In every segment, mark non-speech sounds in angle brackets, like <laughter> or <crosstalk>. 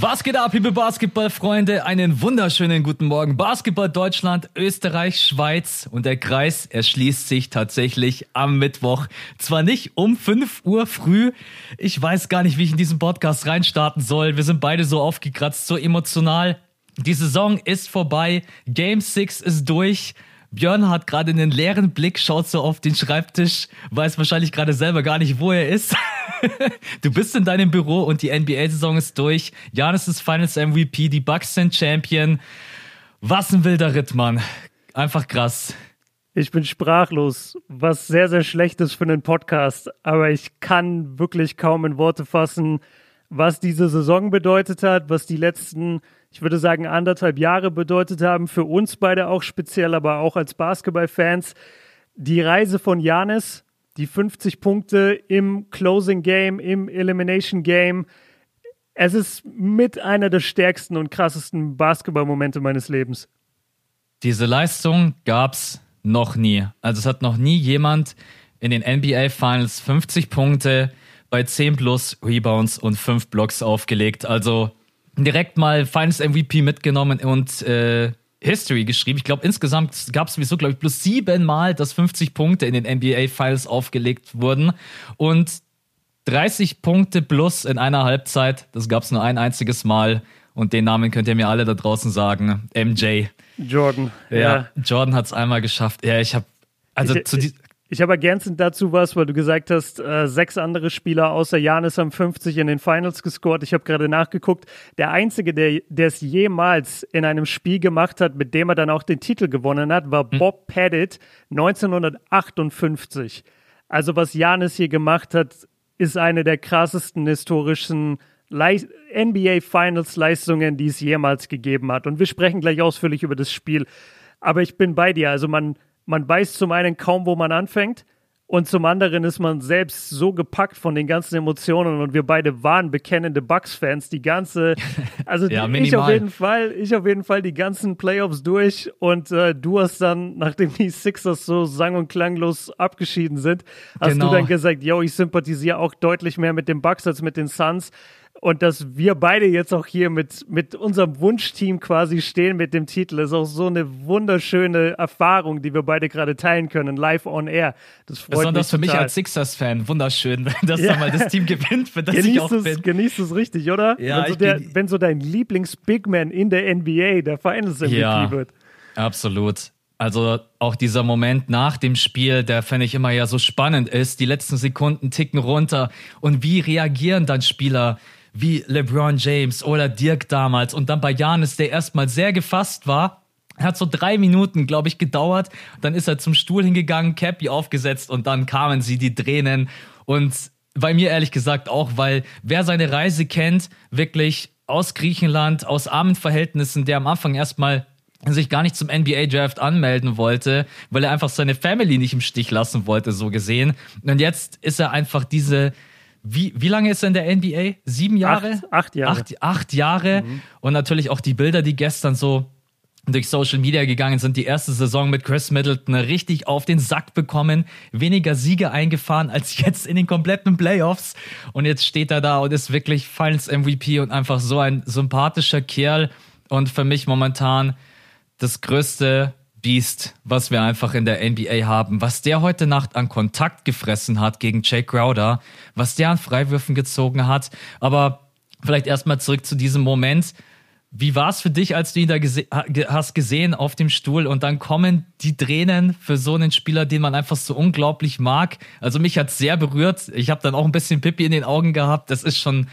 Was geht ab, liebe Basketballfreunde? Einen wunderschönen guten Morgen. Basketball Deutschland, Österreich, Schweiz und der Kreis erschließt sich tatsächlich am Mittwoch. Zwar nicht um 5 Uhr früh. Ich weiß gar nicht, wie ich in diesen Podcast reinstarten soll. Wir sind beide so aufgekratzt, so emotional. Die Saison ist vorbei. Game 6 ist durch. Björn hat gerade einen leeren Blick, schaut so auf den Schreibtisch, weiß wahrscheinlich gerade selber gar nicht, wo er ist. <laughs> du bist in deinem Büro und die NBA-Saison ist durch. Janis ist Finals MVP, die Bucks sind Champion. Was ein wilder Ritt, Mann. Einfach krass. Ich bin sprachlos, was sehr, sehr schlecht ist für einen Podcast, aber ich kann wirklich kaum in Worte fassen, was diese Saison bedeutet hat, was die letzten ich würde sagen, anderthalb Jahre bedeutet haben, für uns beide auch speziell, aber auch als Basketballfans. Die Reise von Janis, die 50 Punkte im Closing Game, im Elimination Game. Es ist mit einer der stärksten und krassesten Basketballmomente meines Lebens. Diese Leistung gab es noch nie. Also es hat noch nie jemand in den NBA Finals 50 Punkte bei 10 plus Rebounds und 5 Blocks aufgelegt. Also direkt mal Finals MVP mitgenommen und äh, History geschrieben. Ich glaube, insgesamt gab es sowieso, glaube ich, plus siebenmal, dass 50 Punkte in den NBA-Files aufgelegt wurden. Und 30 Punkte plus in einer Halbzeit, das gab es nur ein einziges Mal. Und den Namen könnt ihr mir alle da draußen sagen. MJ. Jordan. Ja, ja. Jordan hat es einmal geschafft. Ja, ich habe also ich, zu, ich habe ergänzend dazu was, weil du gesagt hast, äh, sechs andere Spieler außer Janis haben 50 in den Finals gescored. Ich habe gerade nachgeguckt. Der einzige, der, es jemals in einem Spiel gemacht hat, mit dem er dann auch den Titel gewonnen hat, war hm. Bob Pettit 1958. Also was Janis hier gemacht hat, ist eine der krassesten historischen Le NBA Finals Leistungen, die es jemals gegeben hat. Und wir sprechen gleich ausführlich über das Spiel. Aber ich bin bei dir. Also man, man weiß zum einen kaum, wo man anfängt. Und zum anderen ist man selbst so gepackt von den ganzen Emotionen und wir beide waren bekennende Bucks-Fans. Die ganze, <laughs> also ja, ich auf jeden Fall, ich auf jeden Fall die ganzen Playoffs durch und äh, du hast dann, nachdem die Sixers so sang- und klanglos abgeschieden sind, hast genau. du dann gesagt, yo, ich sympathisiere auch deutlich mehr mit den Bucks als mit den Suns und dass wir beide jetzt auch hier mit, mit unserem Wunschteam quasi stehen mit dem Titel, ist auch so eine wunderschöne Erfahrung, die wir beide gerade teilen können, live on air. Das freut Besonders mich für mich als Sixers-Fan, wunderschön, <laughs> dass ja. da mal das Team gewinnt, für das genießt ich auch es, bin. Genießt es richtig, oder? Ja, wenn, so der, wenn so dein Lieblings-Bigman in der NBA der Finals-MVP ja, wird. Absolut. Also auch dieser Moment nach dem Spiel, der fände ich immer ja so spannend ist. Die letzten Sekunden ticken runter und wie reagieren dann Spieler? Wie LeBron James oder Dirk damals und dann bei Janis, der erstmal sehr gefasst war. Hat so drei Minuten, glaube ich, gedauert. Dann ist er zum Stuhl hingegangen, Cappy aufgesetzt und dann kamen sie die Tränen. Und bei mir ehrlich gesagt auch, weil wer seine Reise kennt, wirklich aus Griechenland, aus armen Verhältnissen, der am Anfang erstmal sich gar nicht zum NBA-Draft anmelden wollte, weil er einfach seine Family nicht im Stich lassen wollte, so gesehen. Und jetzt ist er einfach diese, wie, wie lange ist er in der NBA? Sieben Jahre? Acht, acht Jahre. Acht, acht Jahre. Mhm. Und natürlich auch die Bilder, die gestern so durch Social Media gegangen sind, die erste Saison mit Chris Middleton richtig auf den Sack bekommen, weniger Siege eingefahren als jetzt in den kompletten Playoffs. Und jetzt steht er da und ist wirklich Finals MVP und einfach so ein sympathischer Kerl. Und für mich momentan das größte Beast, was wir einfach in der NBA haben, was der heute Nacht an Kontakt gefressen hat gegen Jake Crowder, was der an Freiwürfen gezogen hat. Aber vielleicht erstmal zurück zu diesem Moment. Wie war es für dich, als du ihn da gese hast gesehen auf dem Stuhl und dann kommen die Tränen für so einen Spieler, den man einfach so unglaublich mag? Also mich hat sehr berührt. Ich habe dann auch ein bisschen Pippi in den Augen gehabt. Das ist schon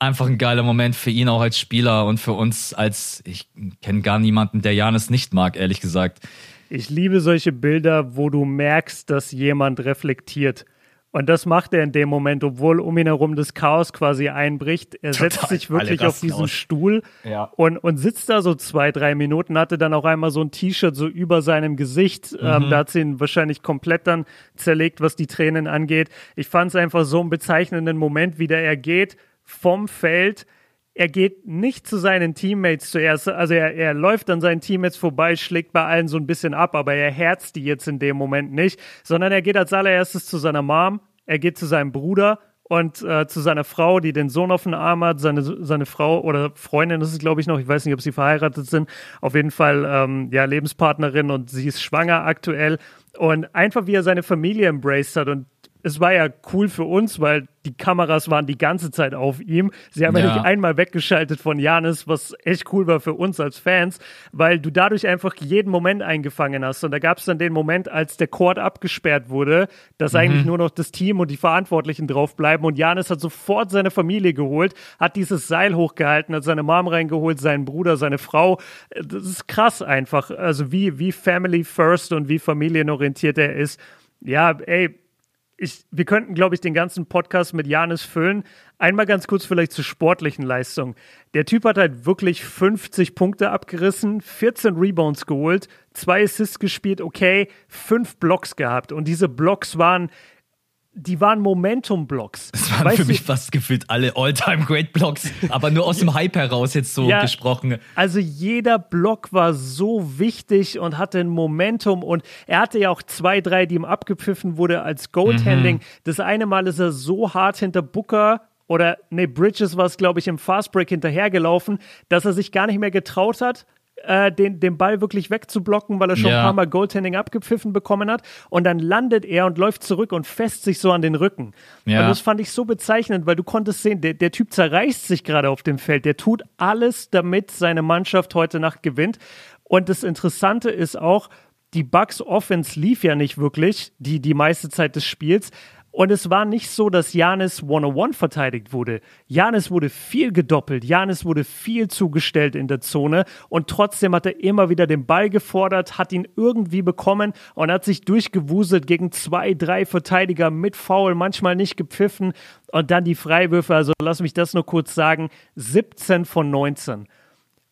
einfach ein geiler Moment für ihn auch als Spieler und für uns als, ich kenne gar niemanden, der Janis nicht mag, ehrlich gesagt. Ich liebe solche Bilder, wo du merkst, dass jemand reflektiert. Und das macht er in dem Moment, obwohl um ihn herum das Chaos quasi einbricht. Er Total. setzt sich wirklich auf diesen aus. Stuhl ja. und, und sitzt da so zwei, drei Minuten, hatte dann auch einmal so ein T-Shirt so über seinem Gesicht. Ähm, mhm. Ähm, da hat sie ihn wahrscheinlich komplett dann zerlegt, was die Tränen angeht. Ich fand es einfach so einen bezeichnenden Moment, wie der er geht vom Feld. Er geht nicht zu seinen Teammates zuerst, also er, er läuft an seinen Teammates vorbei, schlägt bei allen so ein bisschen ab, aber er herzt die jetzt in dem Moment nicht, sondern er geht als allererstes zu seiner Mom, er geht zu seinem Bruder und äh, zu seiner Frau, die den Sohn auf dem Arm hat, seine, seine Frau oder Freundin ist es, glaube ich, noch, ich weiß nicht, ob sie verheiratet sind, auf jeden Fall ähm, ja, Lebenspartnerin und sie ist schwanger aktuell. Und einfach wie er seine Familie embraced hat und es war ja cool für uns, weil die Kameras waren die ganze Zeit auf ihm. Sie haben ja, ja nicht einmal weggeschaltet von Janis, was echt cool war für uns als Fans, weil du dadurch einfach jeden Moment eingefangen hast. Und da gab es dann den Moment, als der Court abgesperrt wurde, dass mhm. eigentlich nur noch das Team und die Verantwortlichen draufbleiben. Und Janis hat sofort seine Familie geholt, hat dieses Seil hochgehalten, hat seine Mom reingeholt, seinen Bruder, seine Frau. Das ist krass einfach. Also wie, wie Family First und wie familienorientiert er ist. Ja, ey, ich, wir könnten, glaube ich, den ganzen Podcast mit Janis füllen. Einmal ganz kurz vielleicht zur sportlichen Leistung. Der Typ hat halt wirklich 50 Punkte abgerissen, 14 Rebounds geholt, zwei Assists gespielt, okay, fünf Blocks gehabt. Und diese Blocks waren die waren Momentum-Blocks. Das waren weißt für mich fast gefühlt alle All-Time-Great-Blocks, aber nur aus dem Hype heraus jetzt so ja, gesprochen. Also jeder Block war so wichtig und hatte ein Momentum und er hatte ja auch zwei, drei, die ihm abgepfiffen wurde als Goaltending. Mhm. Das eine Mal ist er so hart hinter Booker oder nee, Bridges war es, glaube ich, im Fastbreak hinterhergelaufen, dass er sich gar nicht mehr getraut hat, äh, den, den Ball wirklich wegzublocken, weil er schon ja. ein paar Mal Goaltending abgepfiffen bekommen hat. Und dann landet er und läuft zurück und fässt sich so an den Rücken. Ja. Und das fand ich so bezeichnend, weil du konntest sehen, der, der Typ zerreißt sich gerade auf dem Feld. Der tut alles, damit seine Mannschaft heute Nacht gewinnt. Und das Interessante ist auch, die Bucks Offense lief ja nicht wirklich, die, die meiste Zeit des Spiels. Und es war nicht so, dass Janis 101 verteidigt wurde. Janis wurde viel gedoppelt, Janis wurde viel zugestellt in der Zone und trotzdem hat er immer wieder den Ball gefordert, hat ihn irgendwie bekommen und hat sich durchgewuselt gegen zwei, drei Verteidiger mit Foul, manchmal nicht gepfiffen und dann die Freiwürfe. Also lass mich das nur kurz sagen: 17 von 19.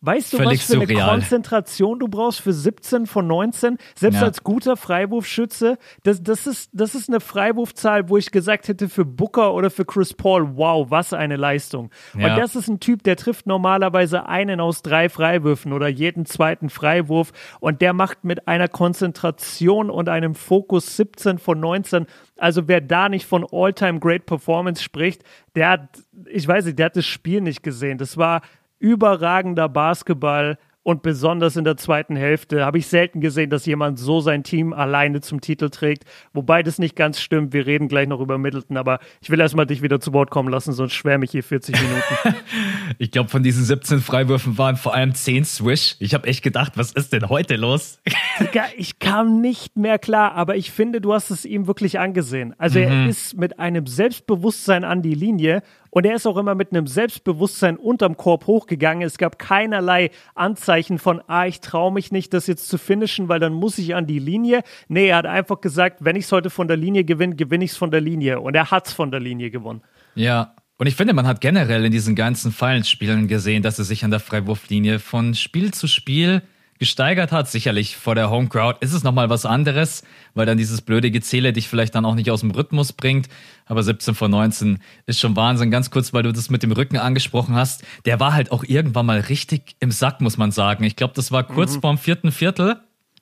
Weißt du, Völlig was für surreal. eine Konzentration du brauchst für 17 von 19? Selbst ja. als guter Freiwurfschütze, das, das, ist, das ist eine Freiwurfzahl, wo ich gesagt hätte für Booker oder für Chris Paul, wow, was eine Leistung. Ja. Und das ist ein Typ, der trifft normalerweise einen aus drei Freiwürfen oder jeden zweiten Freiwurf und der macht mit einer Konzentration und einem Fokus 17 von 19. Also wer da nicht von All-Time Great Performance spricht, der hat, ich weiß nicht, der hat das Spiel nicht gesehen. Das war überragender Basketball und besonders in der zweiten Hälfte habe ich selten gesehen, dass jemand so sein Team alleine zum Titel trägt. Wobei das nicht ganz stimmt. Wir reden gleich noch über Middleton, aber ich will erstmal dich wieder zu Wort kommen lassen, sonst schwärme ich hier 40 Minuten. <laughs> ich glaube, von diesen 17 Freiwürfen waren vor allem 10 Swish. Ich habe echt gedacht, was ist denn heute los? <laughs> ich kam nicht mehr klar, aber ich finde, du hast es ihm wirklich angesehen. Also mhm. er ist mit einem Selbstbewusstsein an die Linie und er ist auch immer mit einem Selbstbewusstsein unterm Korb hochgegangen. Es gab keinerlei Anzeichen von, ah, ich traue mich nicht, das jetzt zu finishen, weil dann muss ich an die Linie. Nee, er hat einfach gesagt, wenn ich es heute von der Linie gewinne, gewinne ich es von der Linie. Und er hat es von der Linie gewonnen. Ja, und ich finde, man hat generell in diesen ganzen Finals-Spielen gesehen, dass er sich an der Freiwurflinie von Spiel zu Spiel gesteigert hat. Sicherlich vor der Home Crowd ist es nochmal was anderes, weil dann dieses blöde Gezähle dich vielleicht dann auch nicht aus dem Rhythmus bringt. Aber 17 von 19 ist schon Wahnsinn. Ganz kurz, weil du das mit dem Rücken angesprochen hast. Der war halt auch irgendwann mal richtig im Sack, muss man sagen. Ich glaube, das war kurz mhm. vorm vierten Viertel.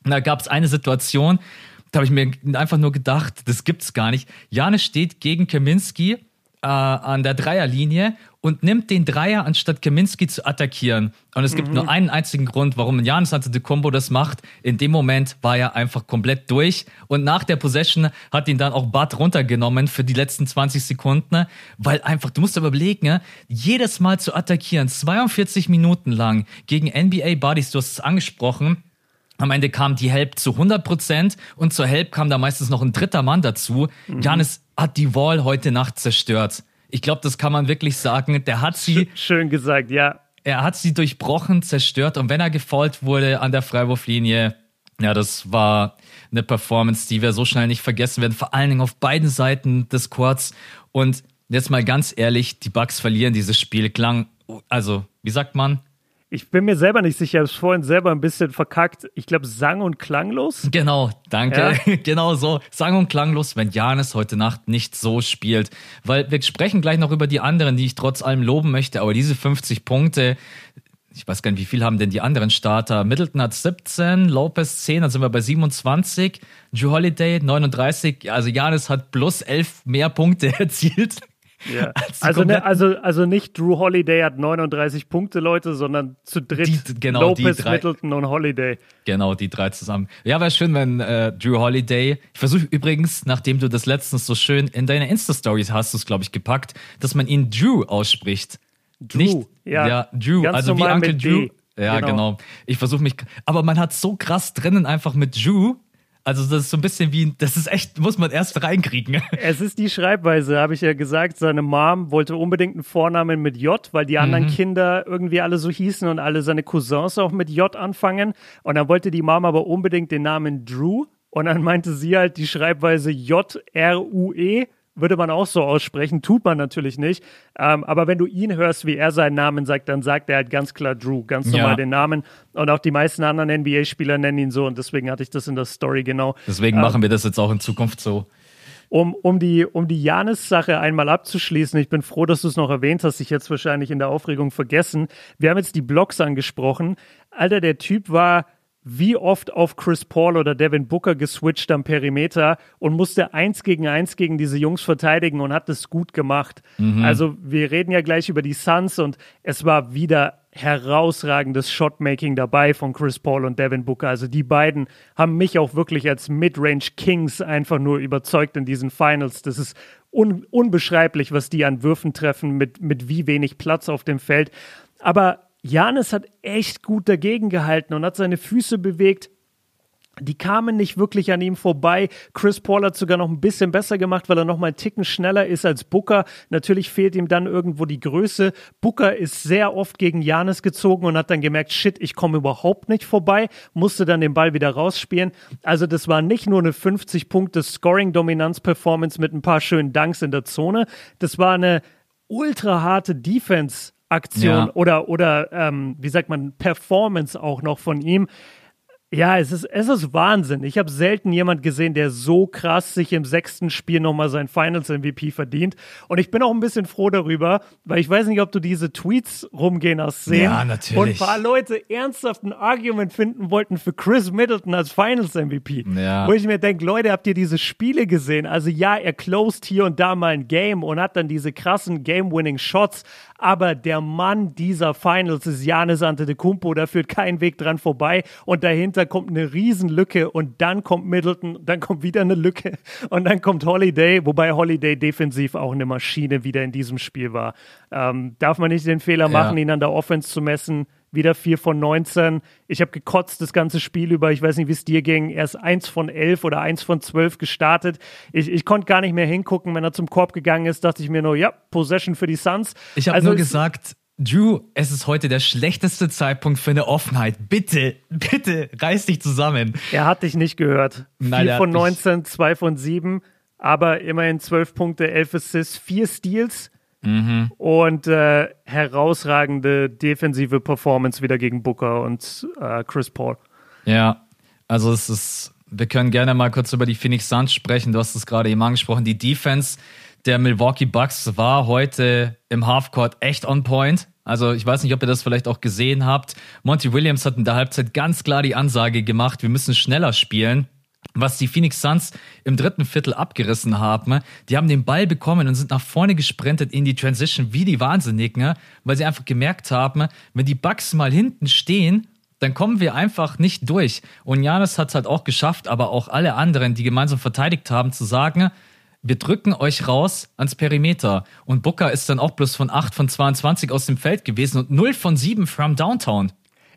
Und da gab es eine Situation, da habe ich mir einfach nur gedacht, das gibt's gar nicht. Janis steht gegen Kaminski äh, an der Dreierlinie und nimmt den Dreier, anstatt Kaminski zu attackieren. Und es gibt mhm. nur einen einzigen Grund, warum Janis Antetokounmpo das macht. In dem Moment war er einfach komplett durch. Und nach der Possession hat ihn dann auch Bud runtergenommen für die letzten 20 Sekunden. Weil einfach, du musst überlegen, jedes Mal zu attackieren, 42 Minuten lang gegen NBA Buddies, du hast es angesprochen, am Ende kam die Help zu 100 Prozent und zur Help kam da meistens noch ein dritter Mann dazu. Mhm. Janis hat die Wall heute Nacht zerstört. Ich glaube, das kann man wirklich sagen. Der hat sie. Schön gesagt, ja. Er hat sie durchbrochen, zerstört und wenn er gefault wurde an der Freiwurflinie, ja, das war eine Performance, die wir so schnell nicht vergessen werden. Vor allen Dingen auf beiden Seiten des Courts. Und jetzt mal ganz ehrlich, die Bucks verlieren dieses Spiel. Klang, also, wie sagt man? Ich bin mir selber nicht sicher, ich habe es vorhin selber ein bisschen verkackt. Ich glaube, sang- und klanglos. Genau, danke. Ja? <laughs> genau so. Sang- und klanglos, wenn Janis heute Nacht nicht so spielt. Weil wir sprechen gleich noch über die anderen, die ich trotz allem loben möchte. Aber diese 50 Punkte, ich weiß gar nicht, wie viel haben denn die anderen Starter? Middleton hat 17, Lopez 10, dann sind wir bei 27, Drew Holiday 39. Also Janis hat plus 11 mehr Punkte <laughs> erzielt. Ja. <laughs> Also, ne, also, also nicht Drew Holiday hat 39 Punkte, Leute, sondern zu dritt Die- genau, Lopez, die drei. Middleton und Holiday. Genau, die drei zusammen. Ja, wäre schön, wenn äh, Drew Holiday. Ich versuche übrigens, nachdem du das letztens so schön in deine Insta-Stories hast, du es, glaube ich, gepackt, dass man ihn Drew ausspricht. Drew, Nicht, ja. ja, Drew, Ganz also wie Uncle Drew. D. Ja, Genau. genau. Ich versuche mich, aber man hat so krass drinnen einfach mit Drew. Also das ist so ein bisschen wie, das ist echt, muss man erst reinkriegen. <laughs> Es ist die Schreibweise, habe ich ja gesagt. Seine Mom wollte unbedingt einen Vornamen mit J, weil die anderen Kinder irgendwie alle so hießen und alle seine Cousins auch mit J anfangen. Und dann wollte die Mom aber unbedingt den Namen Drew. Und dann meinte sie halt die Schreibweise J-R-U-E. Würde man auch so aussprechen, tut man natürlich nicht. Ähm, aber wenn du ihn hörst, wie er seinen Namen sagt, dann sagt er halt ganz klar Drew, ganz normal Ja. den Namen. Und auch die meisten anderen NBA-Spieler nennen ihn so. Und deswegen hatte ich das in der Story genau. Deswegen machen wir das jetzt auch in Zukunft so. Um, um die, um die Janis-Sache einmal abzuschließen, ich bin froh, dass du es noch erwähnt hast, ich jetzt wahrscheinlich in der Aufregung vergessen. Wir haben jetzt die Blocks angesprochen. Alter, der Typ war wie oft auf Chris Paul oder Devin Booker geswitcht am Perimeter und musste eins gegen eins gegen diese Jungs verteidigen und hat das gut gemacht. Also wir reden ja gleich über die Suns und es war wieder herausragendes Shotmaking dabei von Chris Paul und Devin Booker. Also die beiden haben mich auch wirklich als Midrange Kings einfach nur überzeugt in diesen Finals. Das ist un unbeschreiblich, was die an Würfen treffen mit, mit wie wenig Platz auf dem Feld. Aber Janis hat echt gut dagegen gehalten und hat seine Füße bewegt. Die kamen nicht wirklich an ihm vorbei. Chris Paul hat sogar noch ein bisschen besser gemacht, weil er noch mal einen Ticken schneller ist als Booker. Natürlich fehlt ihm dann irgendwo die Größe. Booker ist sehr oft gegen Janis gezogen und hat dann gemerkt, shit, ich komme überhaupt nicht vorbei, musste dann den Ball wieder rausspielen. Also das war nicht nur eine 50 Punkte Scoring-Dominanz-Performance mit ein paar schönen Dunks in der Zone. Das war eine ultra harte Defense. Aktion Ja. oder, oder ähm, wie sagt man, Performance auch noch von ihm. Ja, es ist, es ist Wahnsinn. Ich habe selten jemand gesehen, der so krass sich im sechsten Spiel nochmal sein Finals-MVP verdient. Und ich bin auch ein bisschen froh darüber, weil ich weiß nicht, ob du diese Tweets rumgehen hast sehen. Ja, natürlich. Und ein paar Leute ernsthaft ein Argument finden wollten für Chris Middleton als Finals-MVP. Ja. Wo ich mir denke, Leute, habt ihr diese Spiele gesehen? Also ja, er closed hier und da mal ein Game und hat dann diese krassen Game-Winning-Shots. Aber der Mann dieser Finals ist Janis Antetokounmpo. Da führt kein Weg dran vorbei. Und dahinter kommt eine Riesenlücke und dann kommt Middleton, dann kommt wieder eine Lücke und dann kommt Holiday, wobei Holiday defensiv auch eine Maschine wieder in diesem Spiel war. Ähm, darf man nicht den Fehler machen, ihn an der Offense zu messen. Wieder 4 von 19. Ich habe gekotzt das ganze Spiel über. Ich weiß nicht, wie es dir ging. Er ist 1 von 11 oder 1 von 12 gestartet. Ich, ich konnte gar nicht mehr hingucken. Wenn er zum Korb gegangen ist, dachte ich mir nur, ja, Possession für die Suns. Ich habe Also nur es- gesagt, Drew, es ist heute der schlechteste Zeitpunkt für eine Offenheit. Bitte, <laughs> bitte, reiß dich zusammen. Er hat dich nicht gehört. Nein, 4 er von hat mich- 19, 2 von 7, aber immerhin 12 Punkte, 11 Assists, 4 Steals Mhm. und äh, herausragende defensive Performance wieder gegen Booker und äh, Chris Paul. Ja, also es ist, wir können gerne mal kurz über die Phoenix Suns sprechen. Du hast es gerade eben angesprochen. Die Defense der Milwaukee Bucks war heute im Halfcourt echt on point. Also ich weiß nicht, ob ihr das vielleicht auch gesehen habt. Monty Williams hat in der Halbzeit ganz klar die Ansage gemacht, wir müssen schneller spielen. Was die Phoenix Suns im dritten Viertel abgerissen haben, die haben den Ball bekommen und sind nach vorne gesprintet in die Transition wie die Wahnsinnigen, weil sie einfach gemerkt haben, wenn die Bucks mal hinten stehen, dann kommen wir einfach nicht durch. Und Janis hat es halt auch geschafft, aber auch alle anderen, die gemeinsam verteidigt haben, zu sagen, wir drücken euch raus ans Perimeter. Und Booker ist dann auch bloß von 8 von 22 aus dem Feld gewesen und 0 von 7 from Downtown.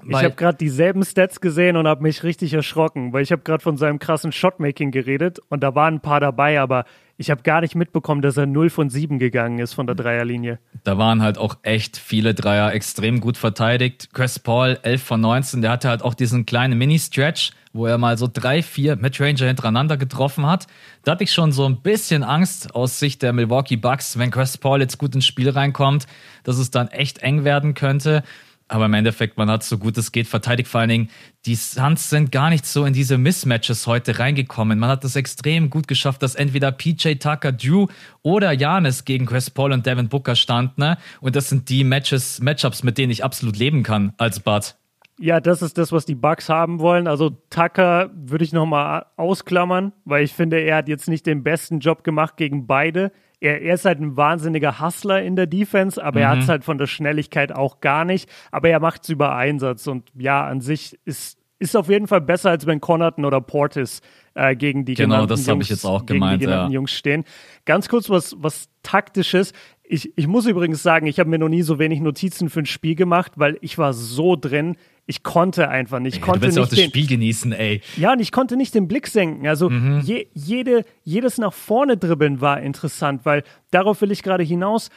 Ich habe gerade dieselben Stats gesehen und habe mich richtig erschrocken, weil ich habe gerade von seinem krassen Shotmaking geredet und da waren ein paar dabei, aber ich habe gar nicht mitbekommen, dass er 0 von 7 gegangen ist von der Dreierlinie. Da waren halt auch echt viele Dreier extrem gut verteidigt. Chris Paul, 11 von 19, der hatte halt auch diesen kleinen Mini-Stretch, wo er mal so drei, vier Midranger hintereinander getroffen hat. Da hatte ich schon so ein bisschen Angst aus Sicht der Milwaukee Bucks, wenn Chris Paul jetzt gut ins Spiel reinkommt, dass es dann echt eng werden könnte. Aber im Endeffekt, man hat so gut es geht verteidigt. Vor allen Dingen, die Suns sind gar nicht so in diese Mismatches heute reingekommen. Man hat es extrem gut geschafft, dass entweder PJ Tucker, Drew oder Janis gegen Chris Paul und Devin Booker standen. Ne? Und das sind die Matches, Matchups, mit denen ich absolut leben kann als Bud. Ja, das ist das, was die Bucks haben wollen. Also Tucker würde ich nochmal ausklammern, weil ich finde, er hat jetzt nicht den besten Job gemacht gegen beide. Er, er ist halt ein wahnsinniger Hustler in der Defense, aber mhm. er hat es halt von der Schnelligkeit auch gar nicht. Aber er macht es über Einsatz und ja, an sich ist, ist auf jeden Fall besser, als wenn Connaughton oder Portis äh, gegen die genau, das Jungs, ich jetzt auch gemeint, gegen die ja. Jungs stehen. Ganz kurz was, was taktisches. Ich, ich muss übrigens sagen, ich habe mir noch nie so wenig Notizen für ein Spiel gemacht, weil ich war so drin. Ich konnte einfach nicht. Ich konnte du willst nicht auch das den, Spiel genießen, ey. Ja, und ich konnte nicht den Blick senken. Also mhm. je, jede, jedes nach vorne dribbeln war interessant, weil darauf will ich gerade hinaus.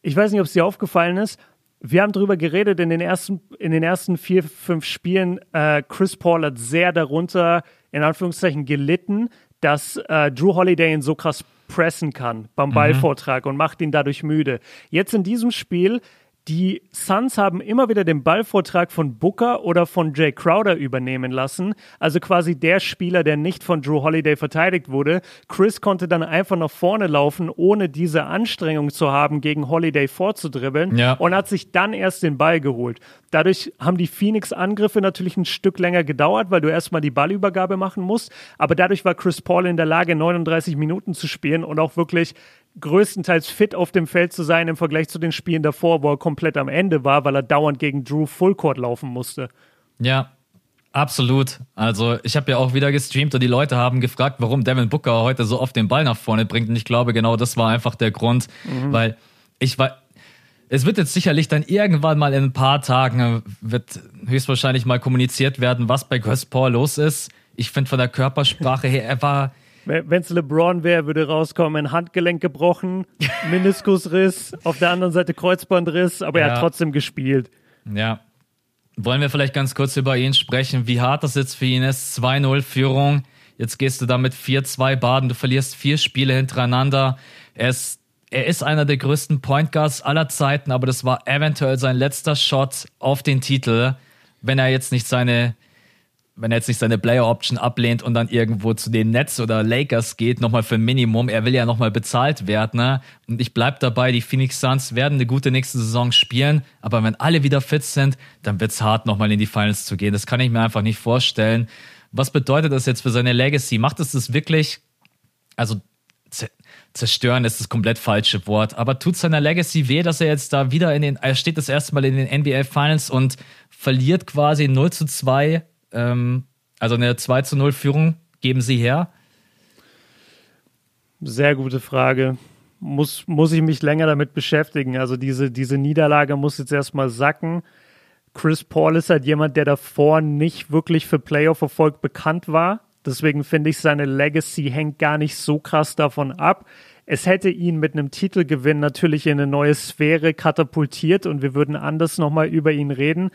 Ich weiß nicht, ob es dir aufgefallen ist. Wir haben darüber geredet in den ersten, in den ersten vier, fünf Spielen. Äh, Chris Paul hat sehr darunter, in Anführungszeichen, gelitten, dass äh, Drew Holiday ihn so krass pressen kann beim mhm. Ballvortrag mhm. und macht ihn dadurch müde. Jetzt in diesem Spiel die Suns haben immer wieder den Ballvortrag von Booker oder von Jay Crowder übernehmen lassen. Also quasi der Spieler, der nicht von Drew Holiday verteidigt wurde. Chris konnte dann einfach nach vorne laufen, ohne diese Anstrengung zu haben, gegen Holiday vorzudribbeln. Ja. Und hat sich dann erst den Ball geholt. Dadurch haben die Phoenix-Angriffe natürlich ein Stück länger gedauert, weil du erstmal die Ballübergabe machen musst. Aber dadurch war Chris Paul in der Lage, 39 Minuten zu spielen und auch wirklich größtenteils fit auf dem Feld zu sein im Vergleich zu den Spielen davor, wo er komplett am Ende war, weil er dauernd gegen Drew Fullcourt laufen musste. Ja, Absolut. Also ich habe ja auch wieder gestreamt und die Leute haben gefragt, warum Devin Booker heute so oft den Ball nach vorne bringt. Und ich glaube, genau das war einfach der Grund, mhm. weil ich war. Es wird jetzt sicherlich dann irgendwann mal in ein paar Tagen wird höchstwahrscheinlich mal kommuniziert werden, was bei Chris Paul los ist. Ich finde von der Körpersprache her, er war wenn es LeBron wäre, würde rauskommen, Handgelenk gebrochen, <laughs> Meniskusriss, auf der anderen Seite Kreuzbandriss, aber ja. er hat trotzdem gespielt. Ja. Wollen wir vielleicht ganz kurz über ihn sprechen, wie hart das jetzt für ihn ist? 2-0 Führung. Jetzt gehst du damit 4-2 baden. Du verlierst vier Spiele hintereinander. Er ist, er ist einer der größten Point Guards aller Zeiten, aber das war eventuell sein letzter Shot auf den Titel, wenn er jetzt nicht seine wenn er jetzt nicht seine Player Option ablehnt und dann irgendwo zu den Nets oder Lakers geht, nochmal für Minimum, er will ja nochmal bezahlt werden. Ne? Und ich bleib dabei, die Phoenix Suns werden eine gute nächste Saison spielen, aber wenn alle wieder fit sind, dann wird's hart, nochmal in die Finals zu gehen. Das kann ich mir einfach nicht vorstellen. Was bedeutet das jetzt für seine Legacy? Macht es das wirklich, also zerstören ist das komplett falsche Wort, aber tut seiner Legacy weh, dass er jetzt da wieder in den, er steht das erste Mal in den NBA Finals und verliert quasi 0 zu 2 ähm, also eine 2 zu 0 Führung geben Sie her? Sehr gute Frage. Muss, muss ich mich länger damit beschäftigen. Also diese, diese Niederlage muss jetzt erstmal sacken. Chris Paul ist halt jemand, der davor nicht wirklich für Playoff-Erfolg bekannt war. Deswegen finde ich, seine Legacy hängt gar nicht so krass davon ab. Es hätte ihn mit einem Titelgewinn natürlich in eine neue Sphäre katapultiert und wir würden anders nochmal über ihn reden.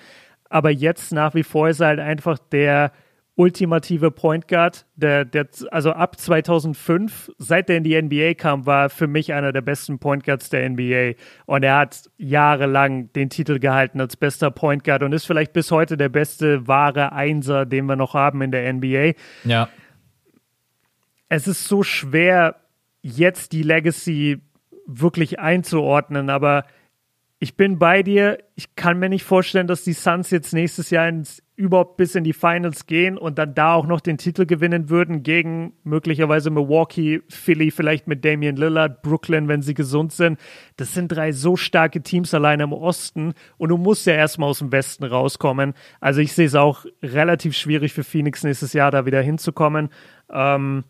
Aber jetzt nach wie vor ist er halt einfach der ultimative Point Guard. Der, der, also ab 2005, seit er in die NBA kam, war für mich einer der besten Point Guards der NBA. Und er hat jahrelang den Titel gehalten als bester Point Guard und ist vielleicht bis heute der beste wahre Einser, den wir noch haben in der NBA. Ja. Es ist so schwer, jetzt die Legacy wirklich einzuordnen, aber ich bin bei dir. Ich kann mir nicht vorstellen, dass die Suns jetzt nächstes Jahr ins, überhaupt bis in die Finals gehen und dann da auch noch den Titel gewinnen würden gegen möglicherweise Milwaukee, Philly, vielleicht mit Damian Lillard, Brooklyn, wenn sie gesund sind. Das sind drei so starke Teams alleine im Osten und du musst ja erstmal aus dem Westen rauskommen. Also ich sehe es auch relativ schwierig für Phoenix nächstes Jahr da wieder hinzukommen. Ähm,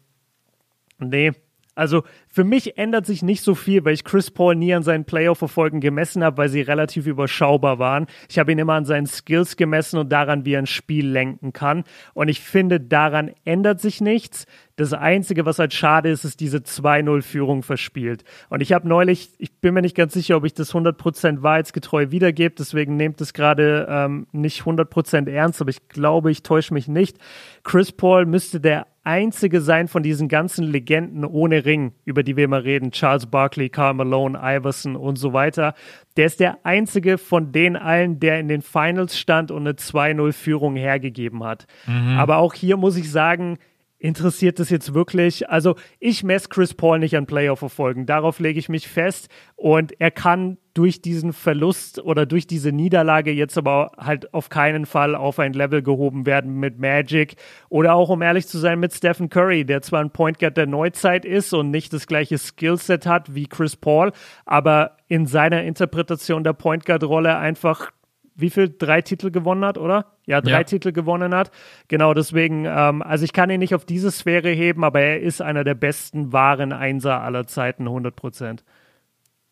nee, also für mich ändert sich nicht so viel, weil ich Chris Paul nie an seinen Playoff-Erfolgen gemessen habe, weil sie relativ überschaubar waren. Ich habe ihn immer an seinen Skills gemessen und daran, wie er ein Spiel lenken kann. Und ich finde, daran ändert sich nichts. Das Einzige, was halt schade ist, ist diese 2-0-Führung verspielt. Und ich habe neulich, ich bin mir nicht ganz sicher, ob ich das 100% wahrheitsgetreu wiedergebe, deswegen nehmt es gerade ähm, nicht 100% ernst, aber ich glaube, ich täusche mich nicht. Chris Paul müsste der einzige sein von diesen ganzen Legenden ohne Ring, über die wir immer reden, Charles Barkley, Karl Malone, Iverson und so weiter. Der ist der einzige von den allen, der in den Finals stand und eine 2-0-Führung hergegeben hat. Mhm. Aber auch hier muss ich sagen, interessiert es jetzt wirklich? Also ich messe Chris Paul nicht an Playoff-Erfolgen. Darauf lege ich mich fest. Und er kann durch diesen Verlust oder durch diese Niederlage jetzt aber halt auf keinen Fall auf ein Level gehoben werden mit Magic oder auch, um ehrlich zu sein, mit Stephen Curry, der zwar ein Point Guard der Neuzeit ist und nicht das gleiche Skillset hat wie Chris Paul, aber in seiner Interpretation der Point Guard-Rolle einfach wie viel? Drei Titel gewonnen hat, oder? Ja, drei ja. Titel gewonnen hat. Genau, deswegen, ähm, also ich kann ihn nicht auf diese Sphäre heben, aber er ist einer der besten wahren Einser aller Zeiten, 100 Prozent.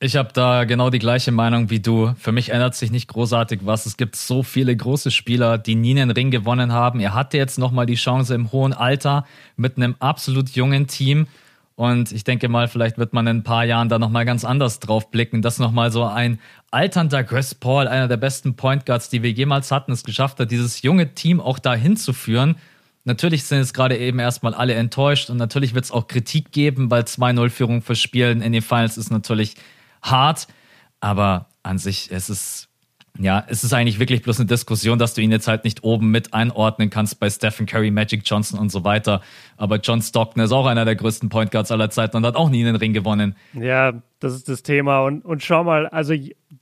Ich habe da genau die gleiche Meinung wie du. Für mich ändert sich nicht großartig was. Es gibt so viele große Spieler, die nie einen Ring gewonnen haben. Er hatte jetzt nochmal die Chance im hohen Alter mit einem absolut jungen Team und ich denke mal, vielleicht wird man in ein paar Jahren da nochmal ganz anders drauf blicken, dass nochmal so ein alternder Chris Paul, einer der besten Point Guards, die wir jemals hatten, es geschafft hat, dieses junge Team auch dahin zu führen. Natürlich sind jetzt gerade eben erstmal alle enttäuscht und natürlich wird es auch Kritik geben, weil 2-0-Führung für Spielen in den Finals ist natürlich hart. Aber an sich, es ist ja, es ist eigentlich wirklich bloß eine Diskussion, dass du ihn jetzt halt nicht oben mit einordnen kannst bei Stephen Curry, Magic Johnson und so weiter. Aber John Stockton ist auch einer der größten Point Guards aller Zeiten und hat auch nie einen Ring gewonnen. Ja, das ist das Thema. Und, und schau mal, also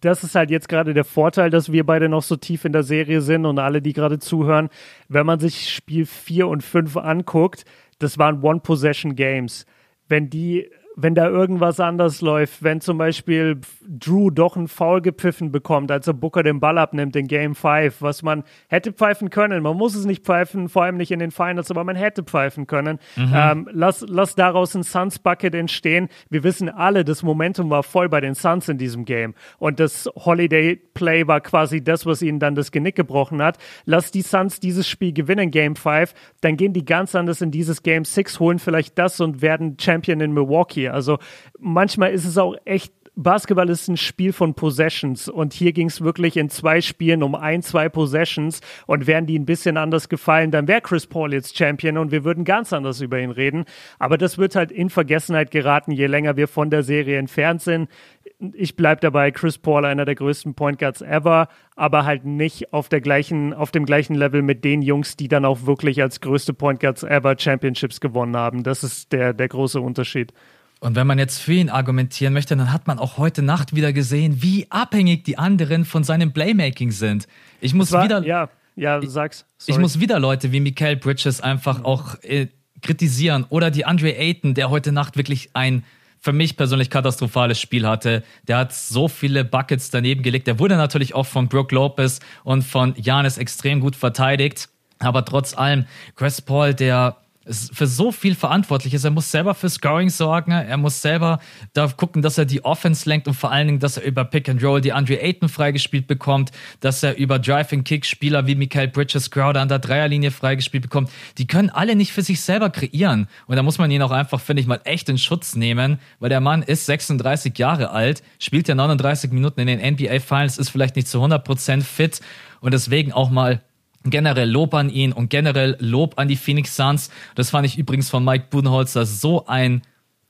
das ist halt jetzt gerade der Vorteil, dass wir beide noch so tief in der Serie sind und alle, die gerade zuhören, wenn man sich Spiel 4 und 5 anguckt, das waren One-Possession-Games. Wenn die wenn da irgendwas anders läuft, wenn zum Beispiel Drew doch einen Foul gepfiffen bekommt, als er Booker den Ball abnimmt in Game 5, was man hätte pfeifen können. Man muss es nicht pfeifen, vor allem nicht in den Finals, aber man hätte pfeifen können. Mhm. Ähm, lass, lass daraus ein Suns Bucket entstehen. Wir wissen alle, das Momentum war voll bei den Suns in diesem Game. Und das Holiday Play war quasi das, was ihnen dann das Genick gebrochen hat. Lass die Suns dieses Spiel gewinnen, Game 5, dann gehen die ganz anders in dieses Game 6, holen vielleicht das und werden Champion in Milwaukee. Also manchmal ist es auch echt Basketball ist ein Spiel von Possessions und hier ging es wirklich in zwei Spielen um ein, zwei Possessions und wären die ein bisschen anders gefallen, dann wäre Chris Paul jetzt Champion und wir würden ganz anders über ihn reden. Aber das wird halt in Vergessenheit geraten, je länger wir von der Serie entfernt sind. Ich bleibe dabei, Chris Paul einer der größten Point Guards ever, aber halt nicht auf der gleichen, auf dem gleichen Level mit den Jungs, die dann auch wirklich als größte Point Guards ever Championships gewonnen haben. Das ist der, der große Unterschied. Und wenn man jetzt für ihn argumentieren möchte, dann hat man auch heute Nacht wieder gesehen, wie abhängig die anderen von seinem Playmaking sind. Ich muss war, wieder. Ja, ja, sag's. Sorry. Ich muss wieder Leute wie Mikael Bridges einfach auch äh, kritisieren. Oder die Andre Ayton, der heute Nacht wirklich ein für mich persönlich katastrophales Spiel hatte. Der hat so viele Buckets daneben gelegt. Der wurde natürlich auch von Brooke Lopez und von Janis extrem gut verteidigt. Aber trotz allem, Chris Paul, der für so viel verantwortlich ist. Er muss selber für Scoring sorgen, er muss selber da gucken, dass er die Offense lenkt und vor allen Dingen, dass er über Pick and Roll die Andre Ayton freigespielt bekommt, dass er über Drive and Kick Spieler wie Michael Bridges, Crowder an der Dreierlinie freigespielt bekommt. Die können alle nicht für sich selber kreieren. Und da muss man ihn auch einfach, finde ich mal, echt in Schutz nehmen, weil der Mann ist 36 Jahre alt, spielt ja 39 Minuten in den NBA Finals, ist vielleicht nicht zu 100% fit und deswegen auch mal Generell Lob an ihn und generell Lob an die Phoenix Suns. Das fand ich übrigens von Mike Budenholzer so ein,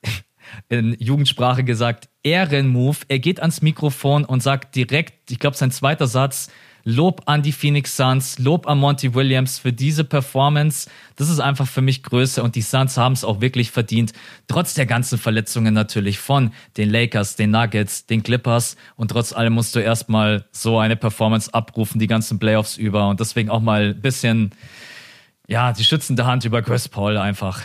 <laughs> in Jugendsprache gesagt, Ehrenmove. Er geht ans Mikrofon und sagt direkt, ich glaube, sein zweiter Satz, Lob an die Phoenix Suns, Lob an Monty Williams für diese Performance. Das ist einfach für mich Größe und die Suns haben es auch wirklich verdient. Trotz der ganzen Verletzungen natürlich von den Lakers, den Nuggets, den Clippers und trotz allem musst du erstmal so eine Performance abrufen, die ganzen Playoffs über und deswegen auch mal ein bisschen, ja, die schützende Hand über Chris Paul einfach.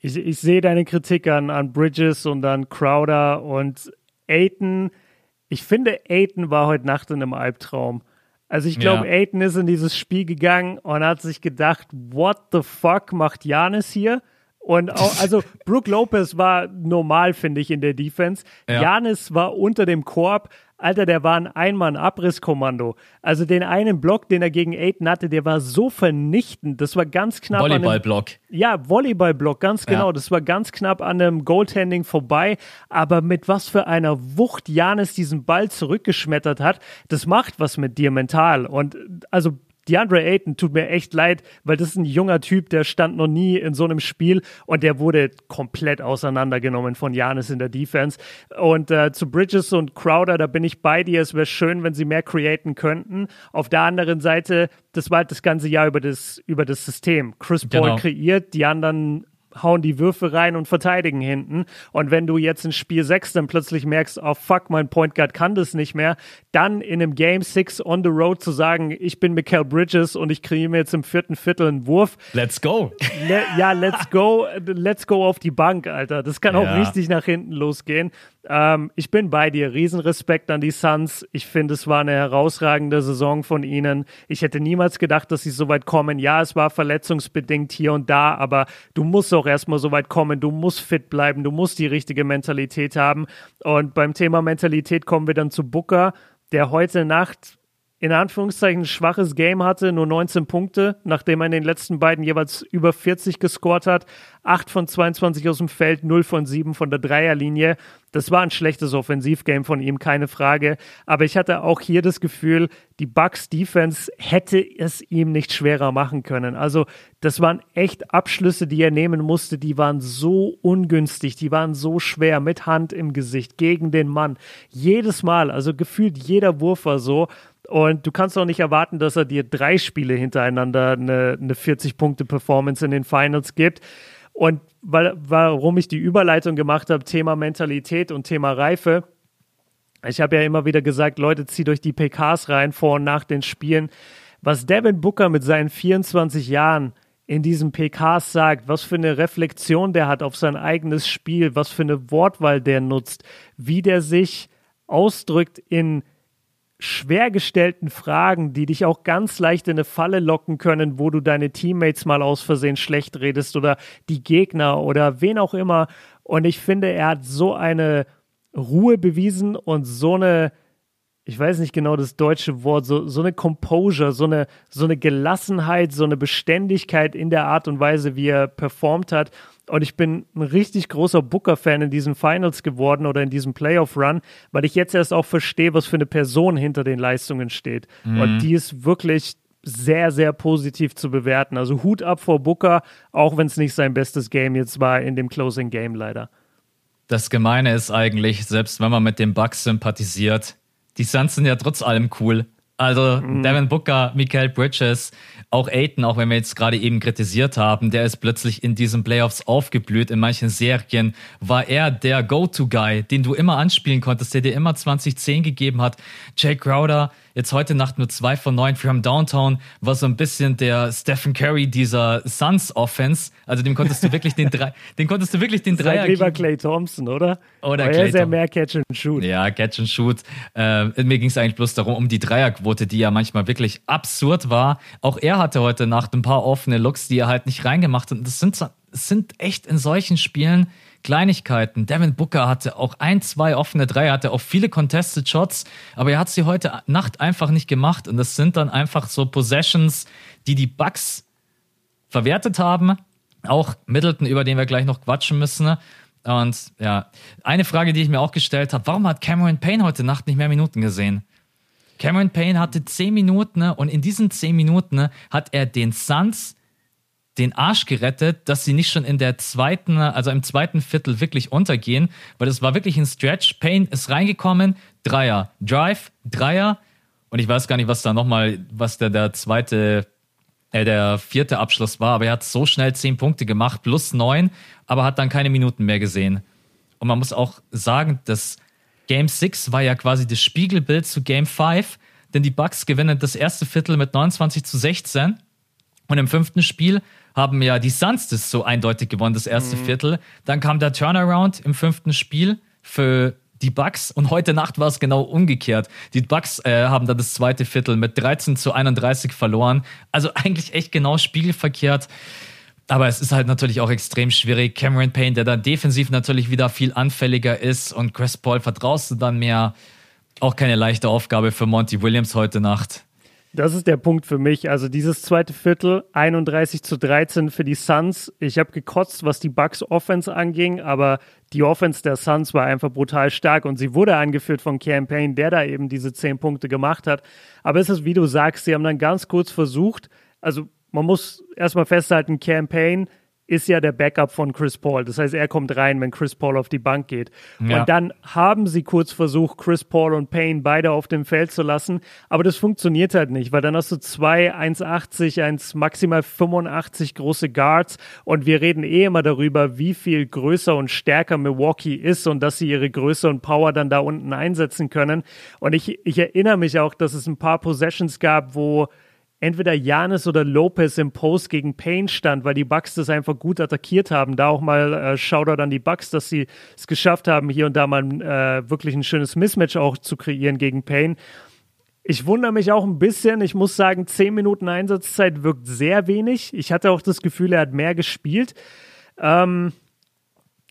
Ich, ich sehe deine Kritik an, an Bridges und an Crowder und Aiton. Ich finde, Aiton war heute Nacht in einem Albtraum. Also ich glaube, ja. Aiden ist in dieses Spiel gegangen und hat sich gedacht, what the fuck macht Janis hier? Und auch, <laughs> also Brook Lopez war normal, finde ich, in der Defense. Janis ja. war unter dem Korb, Alter, der war ein Einmann-Abrisskommando. Also den einen Block, den er gegen Aiden hatte, der war so vernichtend. Das war ganz knapp. Volleyball-Block. Ja, Volleyball-Block, ganz genau. Ja. Das war ganz knapp an einem Goaltending vorbei. Aber mit was für einer Wucht Janis diesen Ball zurückgeschmettert hat, das macht was mit dir mental. Und also DeAndre Ayton tut mir echt leid, weil das ist ein junger Typ, der stand noch nie in so einem Spiel und der wurde komplett auseinandergenommen von Janis in der Defense. Und äh, zu Bridges und Crowder, da bin ich bei dir. Es wäre schön, wenn sie mehr createn könnten. Auf der anderen Seite, das war halt das ganze Jahr über das, über das System. Chris Paul genau. kreiert, die anderen hauen die Würfe rein und verteidigen hinten. Und wenn du jetzt in Spiel 6 dann plötzlich merkst, oh fuck, mein Point Guard kann das nicht mehr, dann in einem Game 6 on the road zu sagen, ich bin Mikael Bridges und ich kriege mir jetzt im vierten Viertel einen Wurf. Let's go. Le ja, let's go. Let's go auf die Bank, Alter. Das kann auch ja. richtig nach hinten losgehen. Ähm, ich bin bei dir. Riesenrespekt an die Suns. Ich finde, es war eine herausragende Saison von ihnen. Ich hätte niemals gedacht, dass sie so weit kommen. Ja, es war verletzungsbedingt hier und da, aber du musst auch erstmal so weit kommen. Du musst fit bleiben. Du musst die richtige Mentalität haben. Und beim Thema Mentalität kommen wir dann zu Booker, der heute Nacht in Anführungszeichen schwaches Game hatte, nur 19 Punkte, nachdem er in den letzten beiden jeweils über 40 gescored hat. 8 von 22 aus dem Feld, 0 von 7 von der Dreierlinie. Das war ein schlechtes Offensivgame von ihm, keine Frage. Aber ich hatte auch hier das Gefühl, die Bucks Defense hätte es ihm nicht schwerer machen können. Also, das waren echt Abschlüsse, die er nehmen musste. Die waren so ungünstig, die waren so schwer mit Hand im Gesicht gegen den Mann. Jedes Mal, also gefühlt jeder Wurf war so. Und du kannst auch nicht erwarten, dass er dir drei Spiele hintereinander eine, eine 40-Punkte-Performance in den Finals gibt. Und weil, warum ich die Überleitung gemacht habe, Thema Mentalität und Thema Reife. Ich habe ja immer wieder gesagt, Leute, zieht euch die PKs rein vor und nach den Spielen. Was Devin Booker mit seinen 24 Jahren in diesen PKs sagt, was für eine Reflexion der hat auf sein eigenes Spiel, was für eine Wortwahl der nutzt, wie der sich ausdrückt in schwer gestellten Fragen, die dich auch ganz leicht in eine Falle locken können, wo du deine Teammates mal aus Versehen schlecht redest oder die Gegner oder wen auch immer. Und ich finde, er hat so eine Ruhe bewiesen und so eine, ich weiß nicht genau das deutsche Wort, so, so eine Composure, so eine, so eine Gelassenheit, so eine Beständigkeit in der Art und Weise, wie er performt hat. Und ich bin ein richtig großer Booker-Fan in diesen Finals geworden oder in diesem Playoff-Run, weil ich jetzt erst auch verstehe, was für eine Person hinter den Leistungen steht. Mhm. Und die ist wirklich sehr, sehr positiv zu bewerten. Also Hut ab vor Booker, auch wenn es nicht sein bestes Game jetzt war in dem Closing Game leider. Das Gemeine ist eigentlich, selbst wenn man mit den Bucks sympathisiert, die Suns sind ja trotz allem cool. Also mhm. Devin Booker, Michael Bridges, auch Aiton, auch wenn wir jetzt gerade eben kritisiert haben, der ist plötzlich in diesen Playoffs aufgeblüht. In manchen Serien war er der Go-To-Guy, den du immer anspielen konntest, der dir immer 2010 gegeben hat. Jake Crowder, Jetzt heute Nacht nur zwei von neun from Downtown war so ein bisschen der Stephen Curry dieser Suns Offense. Also dem konntest du wirklich den drei, <laughs> den konntest du wirklich den Dreier. Sag lieber Clay Thompson, oder? Oder Clay er ist ja mehr Catch and Shoot. Ja, Catch and Shoot. Äh, mir ging es eigentlich bloß darum, um die Dreierquote, die ja manchmal wirklich absurd war. Auch er hatte heute Nacht ein paar offene Looks, die er halt nicht reingemacht hat. Und das sind, das sind echt in solchen Spielen Kleinigkeiten. Devin Booker hatte auch ein, zwei offene Dreier, hatte auch viele Contested Shots, aber er hat sie heute Nacht einfach nicht gemacht. Und das sind dann einfach so Possessions, die die Bucks verwertet haben. Auch Middleton, über den wir gleich noch quatschen müssen. Und ja, eine Frage, die ich mir auch gestellt habe, warum hat Cameron Payne heute Nacht nicht mehr Minuten gesehen? Cameron Payne hatte zehn Minuten und in diesen zehn Minuten hat er den Suns den Arsch gerettet, dass sie nicht schon in der zweiten, also im zweiten Viertel wirklich untergehen, weil das war wirklich ein Stretch. Payne ist reingekommen, Dreier, Drive, Dreier und ich weiß gar nicht, was da nochmal, was der, der zweite, äh, der vierte Abschluss war, aber er hat so schnell zehn Punkte gemacht, plus neun, aber hat dann keine Minuten mehr gesehen. Und man muss auch sagen, dass Game 6 war ja quasi das Spiegelbild zu Game 5, denn die Bucks gewinnen das erste Viertel mit 29 zu 16 und im fünften Spiel haben ja die Suns das so eindeutig gewonnen, das erste mhm. Viertel. Dann kam der Turnaround im fünften Spiel für die Bucks und heute Nacht war es genau umgekehrt. Die Bucks äh, haben dann das zweite Viertel mit 13 zu 31 verloren. Also eigentlich echt genau spiegelverkehrt. Aber es ist halt natürlich auch extrem schwierig. Cameron Payne, der dann defensiv natürlich wieder viel anfälliger ist und Chris Paul vertraust du dann mehr. Auch keine leichte Aufgabe für Monty Williams heute Nacht. Das ist der Punkt für mich. Also dieses zweite Viertel, 31 zu 13 für die Suns. Ich habe gekotzt, was die Bucks Offense anging, aber die Offense der Suns war einfach brutal stark und sie wurde angeführt von Campaign, der da eben diese 10 Punkte gemacht hat. Aber es ist, wie du sagst, sie haben dann ganz kurz versucht, also man muss erstmal festhalten, Campaign ist ja der Backup von Chris Paul. Das heißt, er kommt rein, wenn Chris Paul auf die Bank geht. Ja. Und dann haben sie kurz versucht, Chris Paul und Payne beide auf dem Feld zu lassen. Aber das funktioniert halt nicht, weil dann hast du zwei 1,80, 1 maximal 85 große Guards. Und wir reden eh immer darüber, wie viel größer und stärker Milwaukee ist und dass sie ihre Größe und Power dann da unten einsetzen können. Und ich, ich erinnere mich auch, dass es ein paar Possessions gab, wo entweder Janis oder Lopez im Post gegen Payne stand, weil die Bucks das einfach gut attackiert haben. Da auch mal äh, Shoutout an die Bucks, dass sie es geschafft haben, hier und da mal äh, wirklich ein schönes Mismatch auch zu kreieren gegen Payne. Ich wundere mich auch ein bisschen. Ich muss sagen, 10 Minuten Einsatzzeit wirkt sehr wenig. Ich hatte auch das Gefühl, er hat mehr gespielt. Ähm,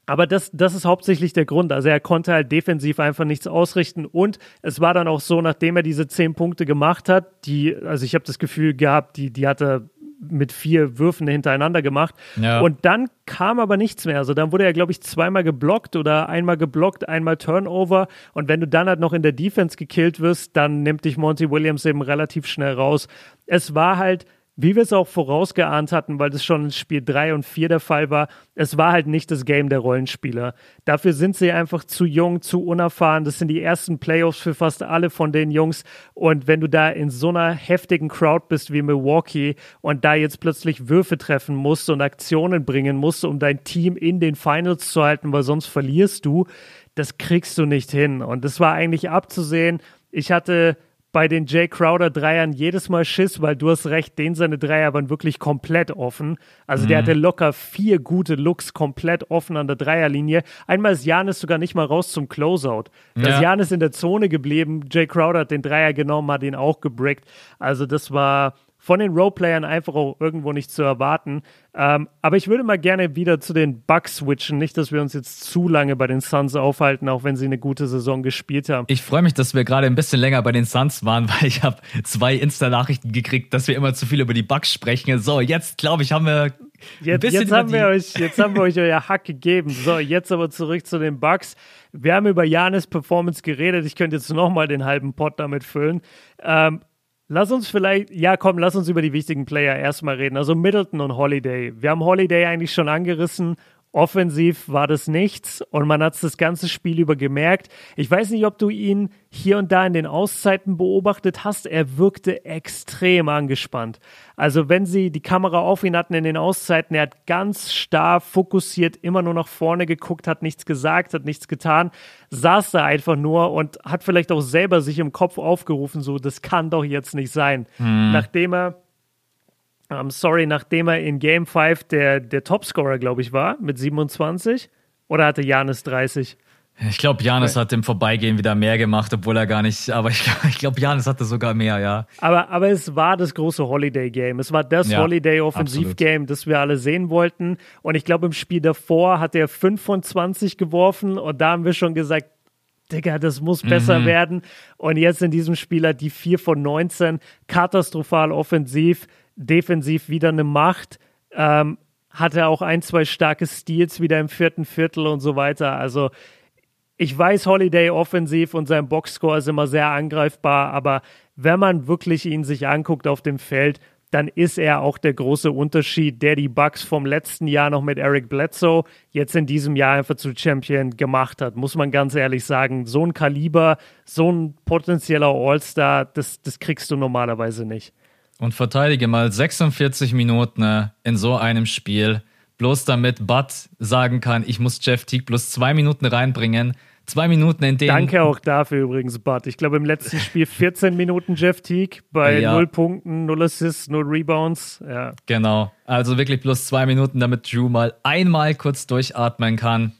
aber das, das ist hauptsächlich der Grund. Also er konnte halt defensiv einfach nichts ausrichten. Und es war dann auch so, nachdem er diese zehn Punkte gemacht hat, die, also ich habe das Gefühl gehabt, die, die hat er mit vier Würfen hintereinander gemacht. Ja. Und dann kam aber nichts mehr. Also dann wurde er, glaube ich, zweimal geblockt oder einmal geblockt, einmal Turnover. Und wenn du dann halt noch in der Defense gekillt wirst, dann nimmt dich Monty Williams eben relativ schnell raus. Es war halt wie wir es auch vorausgeahnt hatten, weil das schon in Spiel 3 und 4 der Fall war, es war halt nicht das Game der Rollenspieler. Dafür sind sie einfach zu jung, zu unerfahren. Das sind die ersten Playoffs für fast alle von den Jungs. Und wenn du da in so einer heftigen Crowd bist wie Milwaukee und da jetzt plötzlich Würfe treffen musst und Aktionen bringen musst, um dein Team in den Finals zu halten, weil sonst verlierst du, das kriegst du nicht hin. Und das war eigentlich abzusehen. Ich hatte bei den Jay Crowder Dreiern jedes Mal Schiss, weil du hast recht, den seine Dreier waren wirklich komplett offen. Also mhm. der hatte locker vier gute Looks komplett offen an der Dreierlinie. Einmal ist Janis sogar nicht mal raus zum Closeout. Da ja. ist Janis in der Zone geblieben. Jay Crowder hat den Dreier genommen, hat ihn auch gebrickt. Also das war von den Roleplayern einfach auch irgendwo nicht zu erwarten. Ähm, aber ich würde mal gerne wieder zu den Bucks switchen. Nicht, dass wir uns jetzt zu lange bei den Suns aufhalten, auch wenn sie eine gute Saison gespielt haben. Ich freue mich, dass wir gerade ein bisschen länger bei den Suns waren, <laughs> weil ich habe zwei Insta-Nachrichten gekriegt, dass wir immer zu viel über die Bucks sprechen. So, jetzt glaube ich, haben wir Jetzt, jetzt, haben wir euch, jetzt haben wir euch euer Hack gegeben. So, jetzt aber zurück zu den Bucks. Wir haben über Janis Performance geredet. Ich könnte jetzt nochmal den halben Pot damit füllen. Ähm, Lass uns vielleicht, ja komm, lass uns über die wichtigen Player erstmal reden. Also Middleton und Holiday. Wir haben Holiday eigentlich schon angerissen Offensiv war das nichts und man hat es das ganze Spiel über gemerkt. Ich weiß nicht, ob du ihn hier und da in den Auszeiten beobachtet hast. Er wirkte extrem angespannt. Also wenn sie die Kamera auf ihn hatten in den Auszeiten, er hat ganz starr fokussiert, immer nur nach vorne geguckt, hat nichts gesagt, hat nichts getan, saß da einfach nur und hat vielleicht auch selber sich im Kopf aufgerufen, so, das kann doch jetzt nicht sein. Mhm. Nachdem er um, sorry, nachdem er in Game 5 der, der Topscorer, glaube ich, war, mit 27. Oder hatte Janis 30? Ich glaube, Janis hat im Vorbeigehen wieder mehr gemacht, obwohl er gar nicht, aber ich, ich glaube, Janis hatte sogar mehr, ja. Aber, aber es war das große Holiday-Game. Es war das ja, Holiday-Offensiv-Game, das wir alle sehen wollten. Und ich glaube, im Spiel davor hat er 25 geworfen und da haben wir schon gesagt, Digga, das muss besser mhm. werden. Und jetzt in diesem Spiel hat die 4 von 19 katastrophal offensiv defensiv wieder eine Macht. Ähm, hatte auch ein, zwei starke Steals wieder im vierten Viertel und so weiter. Also ich weiß, Holiday offensiv und sein Boxscore ist immer sehr angreifbar, aber wenn man wirklich ihn sich anguckt auf dem Feld, dann ist er auch der große Unterschied, der die Bucks vom letzten Jahr noch mit Eric Bledsoe jetzt in diesem Jahr einfach zu Champion gemacht hat. Muss man ganz ehrlich sagen, so ein Kaliber, so ein potenzieller All-Star, das, das kriegst du normalerweise nicht und verteidige mal 46 Minuten äh, in so einem Spiel, bloß damit Bud sagen kann, ich muss Jeff Teague plus zwei Minuten reinbringen. Zwei Minuten in denen. Danke auch dafür übrigens, Bud. Ich glaube, im letzten <laughs> Spiel 14 Minuten Jeff Teague bei ja. 0 Punkten, 0 Assists, 0 Rebounds. Ja. Genau. Also wirklich plus zwei Minuten, damit Drew mal einmal kurz durchatmen kann.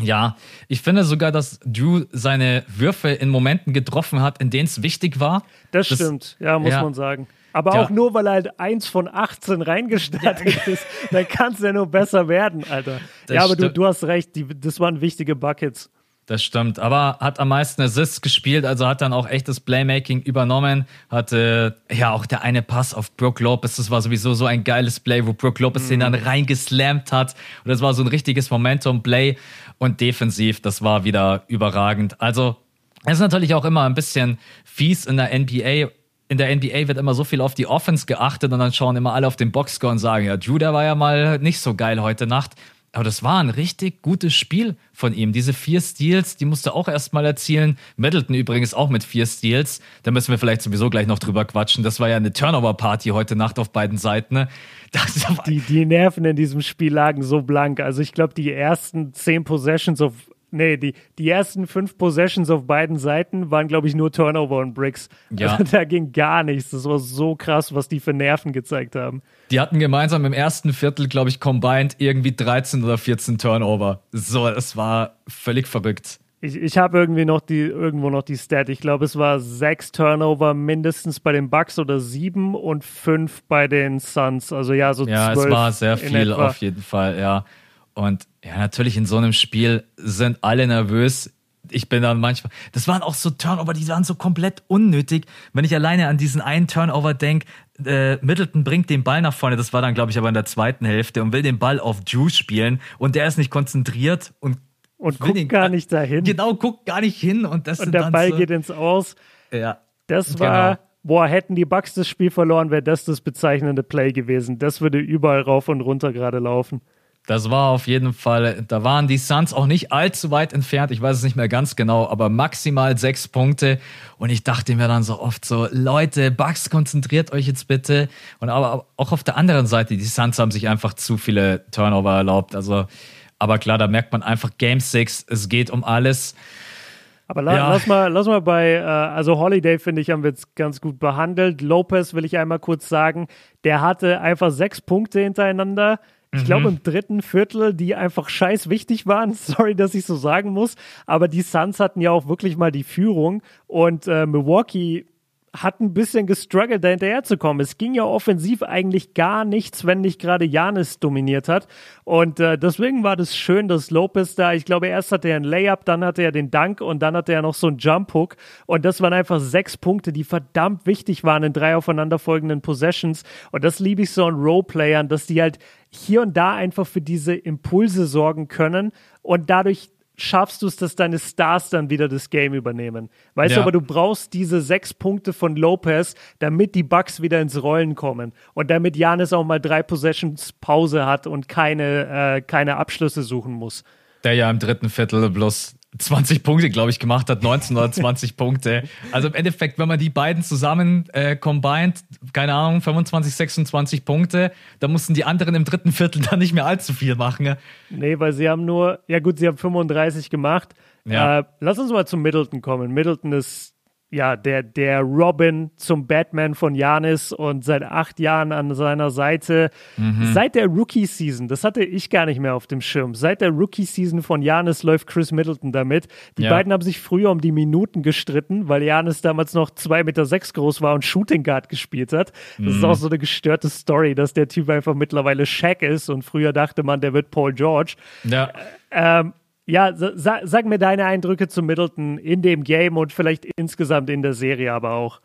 Ja, ich finde sogar, dass Drew seine Würfe in Momenten getroffen hat, in denen es wichtig war. Das, das stimmt, ja, muss ja. man sagen. Aber ja. auch nur, weil er halt eins von 18 reingestartet ja. ist, dann kann es ja nur besser werden, Alter. Das ja, aber du, du hast recht, die, das waren wichtige Buckets. Das stimmt, aber hat am meisten Assists gespielt, also hat dann auch echtes Playmaking übernommen. Hatte ja auch der eine Pass auf Brooke Lopez, das war sowieso so ein geiles Play, wo Brooke Lopez mhm. den dann reingeslammt hat. Und das war so ein richtiges Momentum-Play. Und defensiv, das war wieder überragend. Also, es ist natürlich auch immer ein bisschen fies in der NBA, in der NBA wird immer so viel auf die Offense geachtet und dann schauen immer alle auf den Boxscore und sagen, ja, Drew, der war ja mal nicht so geil heute Nacht. Aber das war ein richtig gutes Spiel von ihm. Diese vier Steals, die musste auch erstmal erzielen. Middleton übrigens auch mit vier Steals. Da müssen wir vielleicht sowieso gleich noch drüber quatschen. Das war ja eine Turnover-Party heute Nacht auf beiden Seiten. Ne? die, die Nerven in diesem Spiel lagen so blank. Also ich glaube, die ersten zehn Possessions auf Nee, die, die ersten fünf Possessions auf beiden Seiten waren, glaube ich, nur Turnover und Bricks. Ja. Also da ging gar nichts. Das war so krass, was die für Nerven gezeigt haben. Die hatten gemeinsam im ersten Viertel, glaube ich, combined irgendwie 13 oder 14 Turnover. So, es war völlig verrückt. Ich, ich habe irgendwie noch die, irgendwo noch die Stat. Ich glaube, es war sechs Turnover mindestens bei den Bucks oder sieben und fünf bei den Suns. Also ja, so Ja, es war sehr viel auf jeden Fall, ja. Und ja, natürlich in so einem Spiel sind alle nervös. Ich bin dann manchmal, das waren auch so Turnover, die waren so komplett unnötig. Wenn ich alleine an diesen einen Turnover denke, äh, Middleton bringt den Ball nach vorne, das war dann, glaube ich, aber in der zweiten Hälfte und will den Ball auf Drew spielen und der ist nicht konzentriert und und guckt gar nicht dahin. Genau, guckt gar nicht hin und das und der Ball so, geht ins Aus. Ja. Das war, genau. boah, hätten die Bucks das Spiel verloren, wäre das das bezeichnende Play gewesen. Das würde überall rauf und runter gerade laufen. Das war auf jeden Fall, da waren die Suns auch nicht allzu weit entfernt. Ich weiß es nicht mehr ganz genau, aber maximal sechs Punkte. Und ich dachte mir dann so oft so, Leute, Bugs, konzentriert euch jetzt bitte. Und aber auch auf der anderen Seite, die Suns haben sich einfach zu viele Turnover erlaubt. Also, aber klar, da merkt man einfach Game 6, es geht um alles. Aber la ja. lass, mal, lass mal bei, äh, also Holiday finde ich, haben wir jetzt ganz gut behandelt. Lopez will ich einmal kurz sagen, der hatte einfach sechs Punkte hintereinander ich glaube, mhm. im dritten Viertel, die einfach scheiß wichtig waren. <laughs> Sorry, dass ich so sagen muss. Aber die Suns hatten ja auch wirklich mal die Führung. Und äh, Milwaukee hat ein bisschen gestruggelt, da hinterherzukommen. Es ging ja offensiv eigentlich gar nichts, wenn nicht gerade Janis dominiert hat. Und äh, deswegen war das schön, dass Lopez da, ich glaube, erst hatte er einen Layup, dann hatte er den Dank und dann hatte er noch so einen Jump-Hook. Und das waren einfach sechs Punkte, die verdammt wichtig waren in drei aufeinanderfolgenden Possessions. Und das liebe ich so an Roleplayern, dass die halt hier und da einfach für diese Impulse sorgen können und dadurch schaffst du es, dass deine Stars dann wieder das Game übernehmen. Weißt ja. du, aber du brauchst diese sechs Punkte von Lopez, damit die Bucks wieder ins Rollen kommen und damit Janis auch mal drei Possessions Pause hat und keine, äh, keine Abschlüsse suchen muss. Der ja im dritten Viertel bloß 20 Punkte, glaube ich, gemacht hat, 19 oder 20 <laughs> Punkte. Also im Endeffekt, wenn man die beiden zusammen äh, combined, keine Ahnung, 25, 26 Punkte, da mussten die anderen im dritten Viertel dann nicht mehr allzu viel machen. Nee, weil sie haben nur, ja gut, sie haben 35 gemacht. Ja. Äh, lass uns mal zu Middleton kommen. Middleton ist ja, der, der Robin zum Batman von Janis und seit acht Jahren an seiner Seite. Mhm. Seit der Rookie-Season, das hatte ich gar nicht mehr auf dem Schirm, seit der Rookie-Season von Janis läuft Chris Middleton damit. Die ja. beiden haben sich früher um die Minuten gestritten, weil Janis damals noch zwei Meter sechs groß war und Shooting Guard gespielt hat. Das mhm. ist auch so eine gestörte Story, dass der Typ einfach mittlerweile Shaq ist und früher dachte man, der wird Paul George. Ja. Ähm, ja, sa sag mir deine Eindrücke zu Middleton in dem Game und vielleicht insgesamt in der Serie aber auch.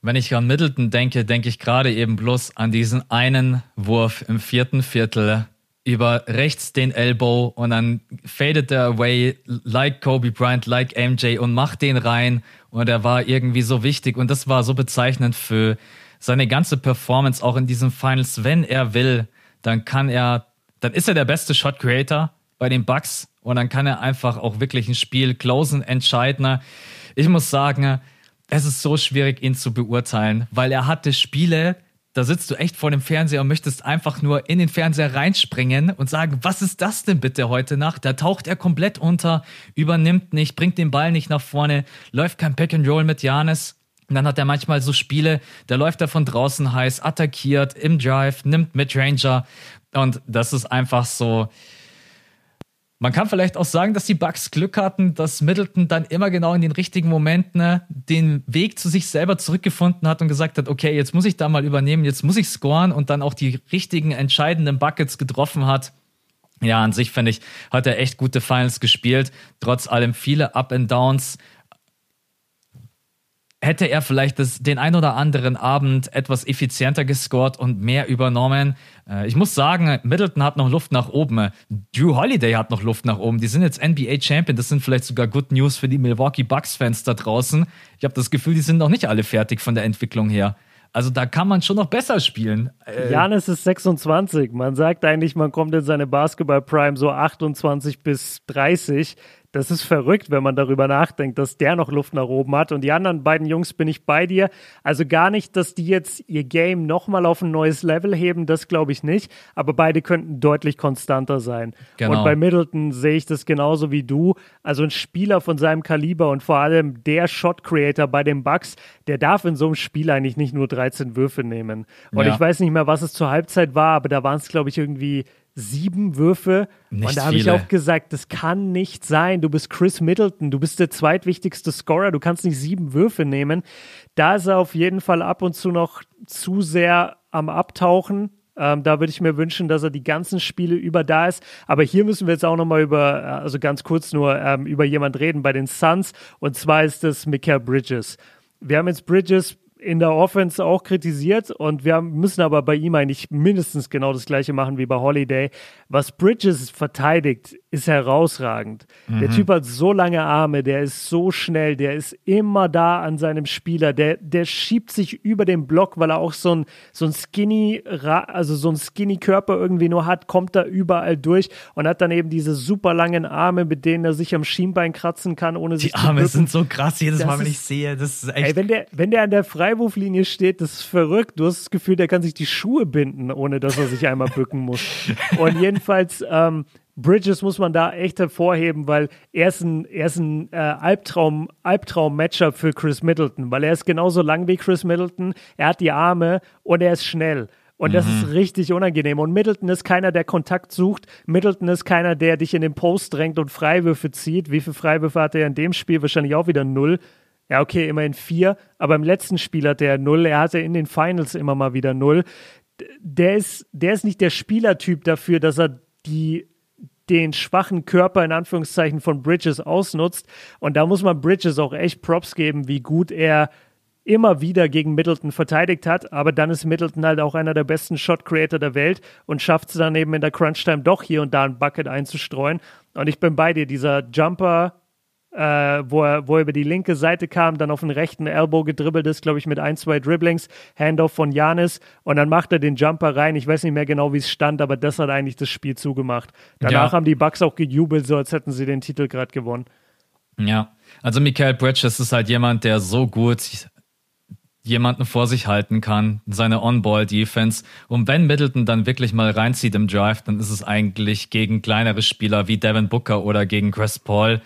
Wenn ich an Middleton denke, denke ich gerade eben bloß an diesen einen Wurf im vierten Viertel über rechts den Elbow und dann fadet er away like Kobe Bryant, like MJ und macht den rein und er war irgendwie so wichtig und das war so bezeichnend für seine ganze Performance auch in diesen Finals. Wenn er will, dann kann er, dann ist er der beste Shot Creator bei den Bucks und dann kann er einfach auch wirklich ein Spiel closen, entscheiden. Ich muss sagen, es ist so schwierig, ihn zu beurteilen, weil er hatte Spiele, da sitzt du echt vor dem Fernseher und möchtest einfach nur in den Fernseher reinspringen und sagen, was ist das denn bitte heute Nacht? Da taucht er komplett unter, übernimmt nicht, bringt den Ball nicht nach vorne, läuft kein Pack and Roll mit Janis. Und dann hat er manchmal so Spiele, da läuft er von draußen heiß, attackiert, im Drive, nimmt mit Ranger. Und das ist einfach so, man kann vielleicht auch sagen, dass die Bucks Glück hatten, dass Middleton dann immer genau in den richtigen Momenten ne, den Weg zu sich selber zurückgefunden hat und gesagt hat, okay, jetzt muss ich da mal übernehmen, jetzt muss ich scoren und dann auch die richtigen entscheidenden Buckets getroffen hat. Ja, an sich finde ich, hat er echt gute Finals gespielt. Trotz allem viele Up and Downs. Hätte er vielleicht das, den ein oder anderen Abend etwas effizienter gescored und mehr übernommen. Äh, ich muss sagen, Middleton hat noch Luft nach oben. Drew Holiday hat noch Luft nach oben. Die sind jetzt NBA Champion. Das sind vielleicht sogar Good News für die Milwaukee Bucks Fans da draußen. Ich habe das Gefühl, die sind noch nicht alle fertig von der Entwicklung her. Also da kann man schon noch besser spielen. Äh, Janis ist 26. Man sagt eigentlich, man kommt in seine Basketball Prime so 28 bis 30. Das ist verrückt, wenn man darüber nachdenkt, dass der noch Luft nach oben hat. Und die anderen beiden Jungs bin ich bei dir. Also gar nicht, dass die jetzt ihr Game nochmal auf ein neues Level heben, das glaube ich nicht. Aber beide könnten deutlich konstanter sein. Genau. Und bei Middleton sehe ich das genauso wie du. Also ein Spieler von seinem Kaliber und vor allem der Shot Creator bei den Bucks, der darf in so einem Spiel eigentlich nicht nur 13 Würfe nehmen. Und ja. ich weiß nicht mehr, was es zur Halbzeit war, aber da waren es, glaube ich, irgendwie sieben Würfe. Nicht und da habe ich auch gesagt, das kann nicht sein. Du bist Chris Middleton, du bist der zweitwichtigste Scorer, du kannst nicht sieben Würfe nehmen. Da ist er auf jeden Fall ab und zu noch zu sehr am Abtauchen. Ähm, da würde ich mir wünschen, dass er die ganzen Spiele über da ist. Aber hier müssen wir jetzt auch nochmal über, äh, also ganz kurz nur, ähm, über jemand reden bei den Suns. Und zwar ist es Mikael Bridges. Wir haben jetzt Bridges in der Offense auch kritisiert und wir müssen aber bei ihm eigentlich mindestens genau das gleiche machen wie bei Holiday. Was Bridges verteidigt, ist herausragend. Mhm. Der Typ hat so lange Arme, der ist so schnell, der ist immer da an seinem Spieler, der, der schiebt sich über den Block, weil er auch so ein, so ein skinny, also so ein skinny Körper irgendwie nur hat, kommt da überall durch und hat dann eben diese super langen Arme, mit denen er sich am Schienbein kratzen kann, ohne Die sich Die Arme sind so krass jedes das Mal, wenn ist, ich sehe. Das ist echt. Ey, wenn der, wenn der an der Freiwurflinie steht, das ist verrückt. Du hast das Gefühl, der kann sich die Schuhe binden, ohne dass er sich einmal bücken muss. <laughs> Und jedenfalls, ähm, Bridges muss man da echt hervorheben, weil er ist ein, er ist ein äh, Albtraum, Albtraum-Matchup für Chris Middleton, weil er ist genauso lang wie Chris Middleton, er hat die Arme und er ist schnell. Und das ist mhm. richtig unangenehm. Und Middleton ist keiner, der Kontakt sucht. Middleton ist keiner, der dich in den Post drängt und Freiwürfe zieht. Wie viele Freiwürfe hat er in dem Spiel? Wahrscheinlich auch wieder null. Ja, okay, immerhin vier. Aber im letzten Spiel hat er null. Er hatte in den Finals immer mal wieder null. Der ist, der ist nicht der Spielertyp dafür, dass er die den schwachen Körper in Anführungszeichen von Bridges ausnutzt. Und da muss man Bridges auch echt Props geben, wie gut er immer wieder gegen Middleton verteidigt hat, aber dann ist Middleton halt auch einer der besten Shot Creator der Welt und schafft es dann eben in der Crunch Time doch hier und da ein Bucket einzustreuen. Und ich bin bei dir, dieser Jumper äh, wo, er, wo er über die linke Seite kam, dann auf den rechten Elbow gedribbelt ist, glaube ich, mit ein, zwei Dribblings, Handoff von Janis und dann macht er den Jumper rein. Ich weiß nicht mehr genau, wie es stand, aber das hat eigentlich das Spiel zugemacht. Danach ja. haben die Bucks auch gejubelt, so als hätten sie den Titel gerade gewonnen. Ja, also Michael Bridges ist halt jemand, der so gut jemanden vor sich halten kann, seine On-Ball-Defense. Und wenn Middleton dann wirklich mal reinzieht im Drive, dann ist es eigentlich gegen kleinere Spieler wie Devin Booker oder gegen Chris Paul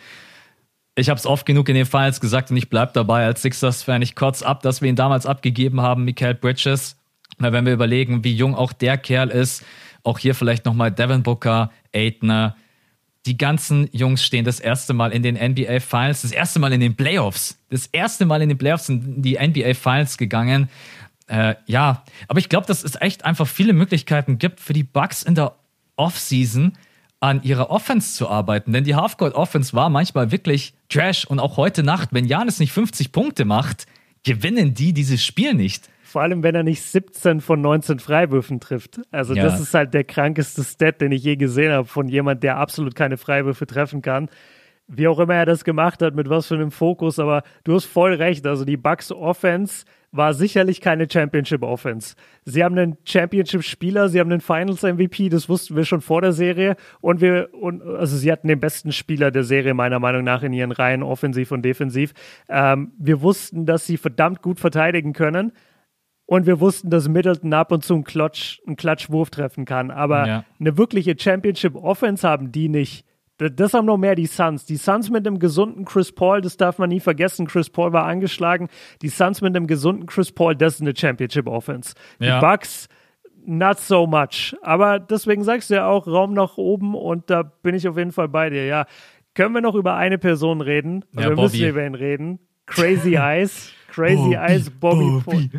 ich habe es oft genug in den Finals gesagt und ich bleibe dabei als Sixers-Fan. Ich kotze ab, dass wir ihn damals abgegeben haben, Michael Bridges. Na, wenn wir überlegen, wie jung auch der Kerl ist, auch hier vielleicht nochmal Devin Booker, Aitner, die ganzen Jungs stehen das erste Mal in den NBA Finals, das erste Mal in den Playoffs. Das erste Mal in den Playoffs sind die NBA Finals gegangen. Äh, ja, aber ich glaube, dass es echt einfach viele Möglichkeiten gibt für die Bucks in der Offseason, an ihrer Offense zu arbeiten. Denn die Halfcourt-Offense war manchmal wirklich Trash. Und auch heute Nacht, wenn Janis nicht 50 Punkte macht, gewinnen die dieses Spiel nicht. Vor allem, wenn er nicht 17 von 19 Freiwürfen trifft. Also, ja. das ist halt der krankeste Stat, den ich je gesehen habe von jemand, der absolut keine Freiwürfe treffen kann. Wie auch immer er das gemacht hat, mit was für einem Fokus, aber du hast voll recht. Also, die Bucks Offense war sicherlich keine Championship Offense. Sie haben einen Championship Spieler, sie haben einen Finals MVP, das wussten wir schon vor der Serie und wir und also sie hatten den besten Spieler der Serie meiner Meinung nach in ihren Reihen offensiv und defensiv. Ähm, wir wussten, dass sie verdammt gut verteidigen können. Und wir wussten, dass Middleton ab und zu einen Klatsch, einen Klatschwurf treffen kann. Aber ja. eine wirkliche Championship Offense haben die nicht. Das haben noch mehr die Suns. Die Suns mit einem gesunden Chris Paul, das darf man nie vergessen. Chris Paul war angeschlagen. Die Suns mit einem gesunden Chris Paul, das ist eine Championship Offense. Ja. Die Bucks, not so much. Aber deswegen sagst du ja auch Raum nach oben und da bin ich auf jeden Fall bei dir. Ja, können wir noch über eine Person reden? Ja, wir Bobby. müssen über ihn reden. Crazy <laughs> Eyes. Crazy Eyes Bobby, Bobby.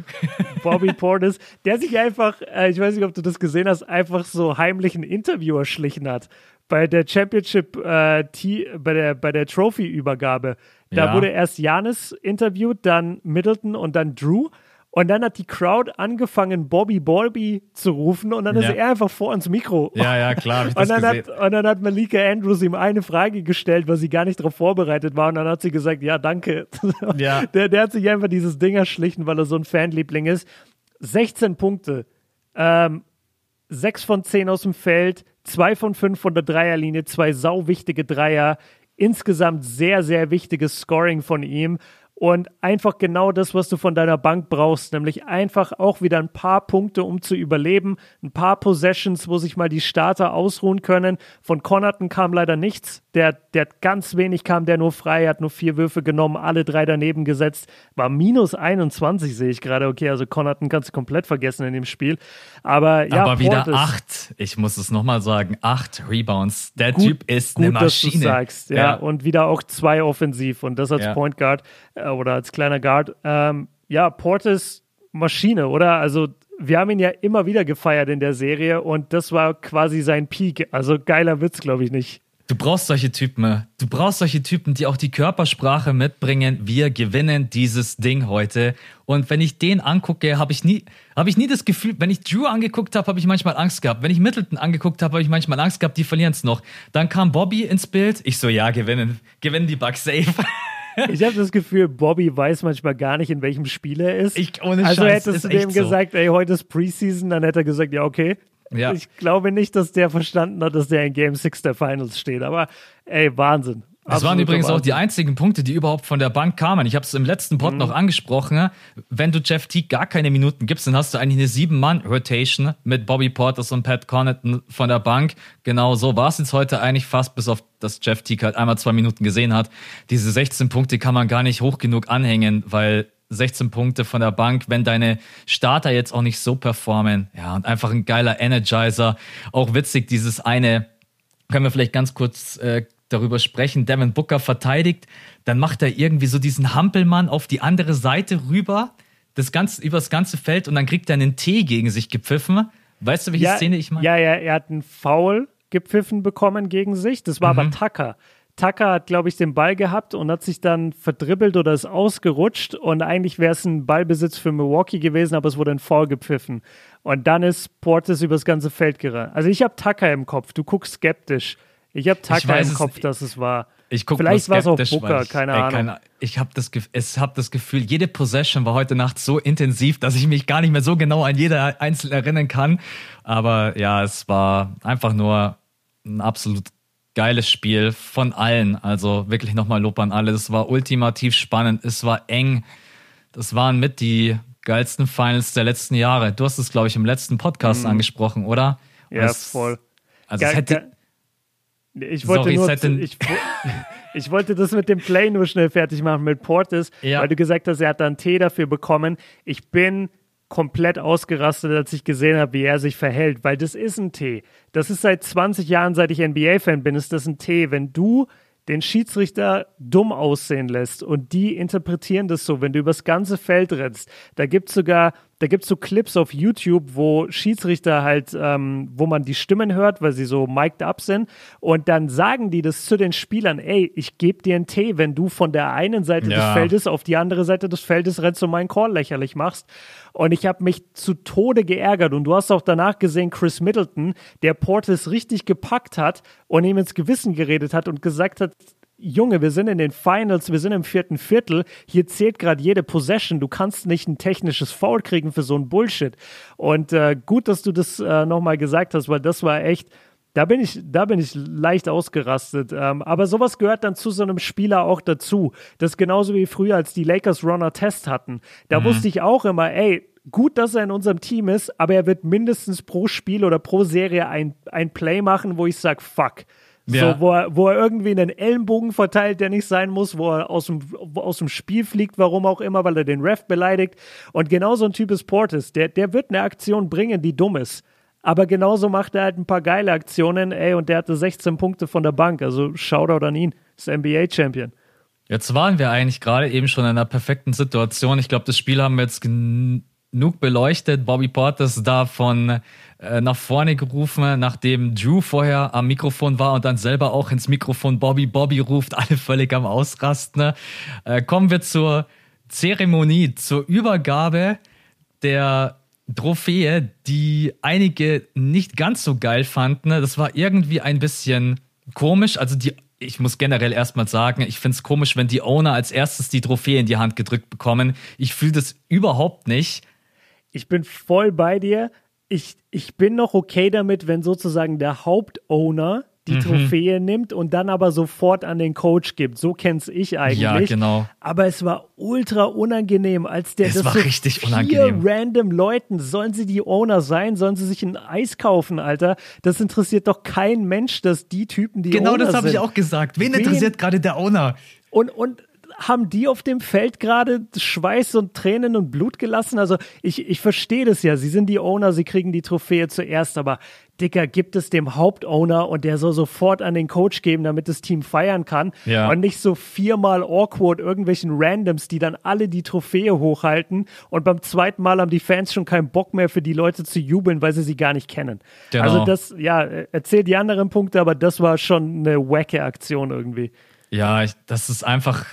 Bobby Portis, der sich einfach, äh, ich weiß nicht, ob du das gesehen hast, einfach so heimlich ein Interview erschlichen hat bei der Championship, äh, bei der, bei der Trophy-Übergabe. Da ja. wurde erst Janis interviewt, dann Middleton und dann Drew. Und dann hat die Crowd angefangen, Bobby Bobby zu rufen und dann ja. ist er einfach vor ins Mikro. Ja, ja, klar. <laughs> und, dann hat, und dann hat Malika Andrews ihm eine Frage gestellt, weil sie gar nicht darauf vorbereitet war. Und dann hat sie gesagt, ja, danke. <laughs> Ja. Der, der hat sich einfach dieses Ding erschlichen, weil er so ein Fanliebling ist. 16 Punkte. Ähm, 6 von 10 aus dem Feld, 2 von 5 von der Dreierlinie, zwei sau wichtige Dreier. Insgesamt sehr, sehr wichtiges Scoring von ihm und einfach genau das, was du von deiner Bank brauchst, nämlich einfach auch wieder ein paar Punkte, um zu überleben, ein paar Possessions, wo sich mal die Starter ausruhen können. Von Connaughton kam leider nichts. Der, der ganz wenig kam, der nur frei, hat nur vier Würfe genommen, alle drei daneben gesetzt, war minus 21, sehe ich gerade. Okay, also Connaughton kannst du komplett vergessen in dem Spiel. Aber ja, aber wieder Portis, acht. Ich muss es nochmal sagen, acht Rebounds. Der gut, Typ ist gut, eine Maschine. Dass du sagst, ja. ja. Und wieder auch zwei offensiv und das als ja. Point Guard oder als kleiner Guard. Ähm, ja, Portis Maschine, oder? Also wir haben ihn ja immer wieder gefeiert in der Serie und das war quasi sein Peak. Also geiler Witz, glaube ich nicht. Du brauchst solche Typen. Du brauchst solche Typen, die auch die Körpersprache mitbringen. Wir gewinnen dieses Ding heute. Und wenn ich den angucke, habe ich nie, habe ich nie das Gefühl, wenn ich Drew angeguckt habe, habe ich manchmal Angst gehabt. Wenn ich Middleton angeguckt habe, habe ich manchmal Angst gehabt, die verlieren es noch. Dann kam Bobby ins Bild. Ich so, ja, gewinnen, gewinnen die Bugs safe. <laughs> Ich habe das Gefühl, Bobby weiß manchmal gar nicht, in welchem Spiel er ist. Ich, ohne also Scheiß, hättest du dem so. gesagt, ey, heute ist Preseason, dann hätte er gesagt, ja, okay. Ja. Ich glaube nicht, dass der verstanden hat, dass der in Game 6 der Finals steht. Aber ey, Wahnsinn. Das waren übrigens auch die einzigen Punkte, die überhaupt von der Bank kamen. Ich habe es im letzten Pod mhm. noch angesprochen. Wenn du Jeff Teague gar keine Minuten gibst, dann hast du eigentlich eine Sieben-Mann-Rotation mit Bobby Porters und Pat Connaughton von der Bank. Genau so war es jetzt heute eigentlich fast, bis auf dass Jeff Teague halt einmal zwei Minuten gesehen hat. Diese 16 Punkte kann man gar nicht hoch genug anhängen, weil 16 Punkte von der Bank, wenn deine Starter jetzt auch nicht so performen. Ja, und einfach ein geiler Energizer. Auch witzig, dieses eine, können wir vielleicht ganz kurz äh, darüber sprechen. Devin Booker verteidigt, dann macht er irgendwie so diesen Hampelmann auf die andere Seite rüber, das ganze, über das ganze Feld und dann kriegt er einen Tee gegen sich gepfiffen. Weißt du, welche ja, Szene ich meine? Ja, ja, er hat einen Foul gepfiffen bekommen gegen sich. Das war mhm. aber Tucker. Tucker hat, glaube ich, den Ball gehabt und hat sich dann verdribbelt oder ist ausgerutscht. Und eigentlich wäre es ein Ballbesitz für Milwaukee gewesen, aber es wurde ein Foul gepfiffen. Und dann ist Portis übers ganze Feld gerannt. Also ich habe Tucker im Kopf. Du guckst skeptisch. Ich habe Tucker im Kopf, dass es war. Ich guck Vielleicht war es auch Booker, keine Ahnung. Keine, ich habe das, hab das Gefühl, jede Possession war heute Nacht so intensiv, dass ich mich gar nicht mehr so genau an jede einzelne erinnern kann. Aber ja, es war einfach nur ein absolut geiles Spiel von allen. Also wirklich nochmal Lob an alle. Es war ultimativ spannend. Es war eng. Das waren mit die geilsten Finals der letzten Jahre. Du hast es, glaube ich, im letzten Podcast mhm. angesprochen, oder? ja, es, voll. Also es hätte. Ich wollte Sorry, nur, ich, <laughs> ich, wollte das mit dem Play nur schnell fertig machen mit Portis, ja. weil du gesagt hast, er hat dann Tee dafür bekommen. Ich bin komplett ausgerastet, als ich gesehen habe, wie er sich verhält, weil das ist ein Tee. Das ist seit 20 Jahren, seit ich NBA-Fan bin, ist das ein Tee. Wenn du den Schiedsrichter dumm aussehen lässt und die interpretieren das so, wenn du übers ganze Feld rennst. Da gibt es sogar, da gibt es so Clips auf YouTube, wo Schiedsrichter halt, ähm, wo man die Stimmen hört, weil sie so mic'd up sind und dann sagen die das zu den Spielern, ey, ich gebe dir einen Tee, wenn du von der einen Seite ja. des Feldes auf die andere Seite des Feldes rennst und meinen Call lächerlich machst. Und ich habe mich zu Tode geärgert. Und du hast auch danach gesehen, Chris Middleton, der Portis richtig gepackt hat und ihm ins Gewissen geredet hat und gesagt hat, Junge, wir sind in den Finals, wir sind im vierten Viertel, hier zählt gerade jede Possession, du kannst nicht ein technisches Foul kriegen für so ein Bullshit. Und äh, gut, dass du das äh, nochmal gesagt hast, weil das war echt, da bin ich, da bin ich leicht ausgerastet. Ähm, aber sowas gehört dann zu so einem Spieler auch dazu. Das ist genauso wie früher, als die Lakers Runner Test hatten. Da mhm. wusste ich auch immer, ey, gut, dass er in unserem Team ist, aber er wird mindestens pro Spiel oder pro Serie ein, ein Play machen, wo ich sage, fuck. Ja. So, wo er, wo er irgendwie einen Ellenbogen verteilt, der nicht sein muss, wo er aus dem, aus dem Spiel fliegt, warum auch immer, weil er den Ref beleidigt. Und genau so ein Typ ist Portis. Der, der wird eine Aktion bringen, die dumm ist. Aber genauso macht er halt ein paar geile Aktionen, ey, und der hatte 16 Punkte von der Bank. Also Shoutout an ihn, ist NBA-Champion. Jetzt waren wir eigentlich gerade eben schon in einer perfekten Situation. Ich glaube, das Spiel haben wir jetzt genug beleuchtet. Bobby Portis da von äh, nach vorne gerufen, nachdem Drew vorher am Mikrofon war und dann selber auch ins Mikrofon Bobby Bobby ruft, <laughs> alle völlig am Ausrasten. Äh, kommen wir zur Zeremonie, zur Übergabe der Trophäe, die einige nicht ganz so geil fanden. Das war irgendwie ein bisschen komisch. Also die, ich muss generell erstmal sagen, ich finde es komisch, wenn die Owner als erstes die Trophäe in die Hand gedrückt bekommen. Ich fühle das überhaupt nicht. Ich bin voll bei dir. Ich, ich bin noch okay damit, wenn sozusagen der Hauptowner die mhm. Trophäe nimmt und dann aber sofort an den Coach gibt. So kenn's ich eigentlich. Ja, genau. Aber es war ultra unangenehm, als der es das war so richtig vier unangenehm. random Leuten, sollen sie die Owner sein, sollen sie sich ein Eis kaufen, Alter? Das interessiert doch kein Mensch, dass die Typen die genau Owner das sind. habe ich auch gesagt. Wen, Wen interessiert gerade der Owner? Und und haben die auf dem Feld gerade Schweiß und Tränen und Blut gelassen? Also ich, ich verstehe das ja. Sie sind die Owner, sie kriegen die Trophäe zuerst, aber Dicker, gibt es dem Hauptowner und der soll sofort an den Coach geben, damit das Team feiern kann. Ja. Und nicht so viermal awkward irgendwelchen Randoms, die dann alle die Trophäe hochhalten und beim zweiten Mal haben die Fans schon keinen Bock mehr für die Leute zu jubeln, weil sie sie gar nicht kennen. Genau. Also das, ja, erzählt die anderen Punkte, aber das war schon eine wacke Aktion irgendwie. Ja, ich, das ist einfach,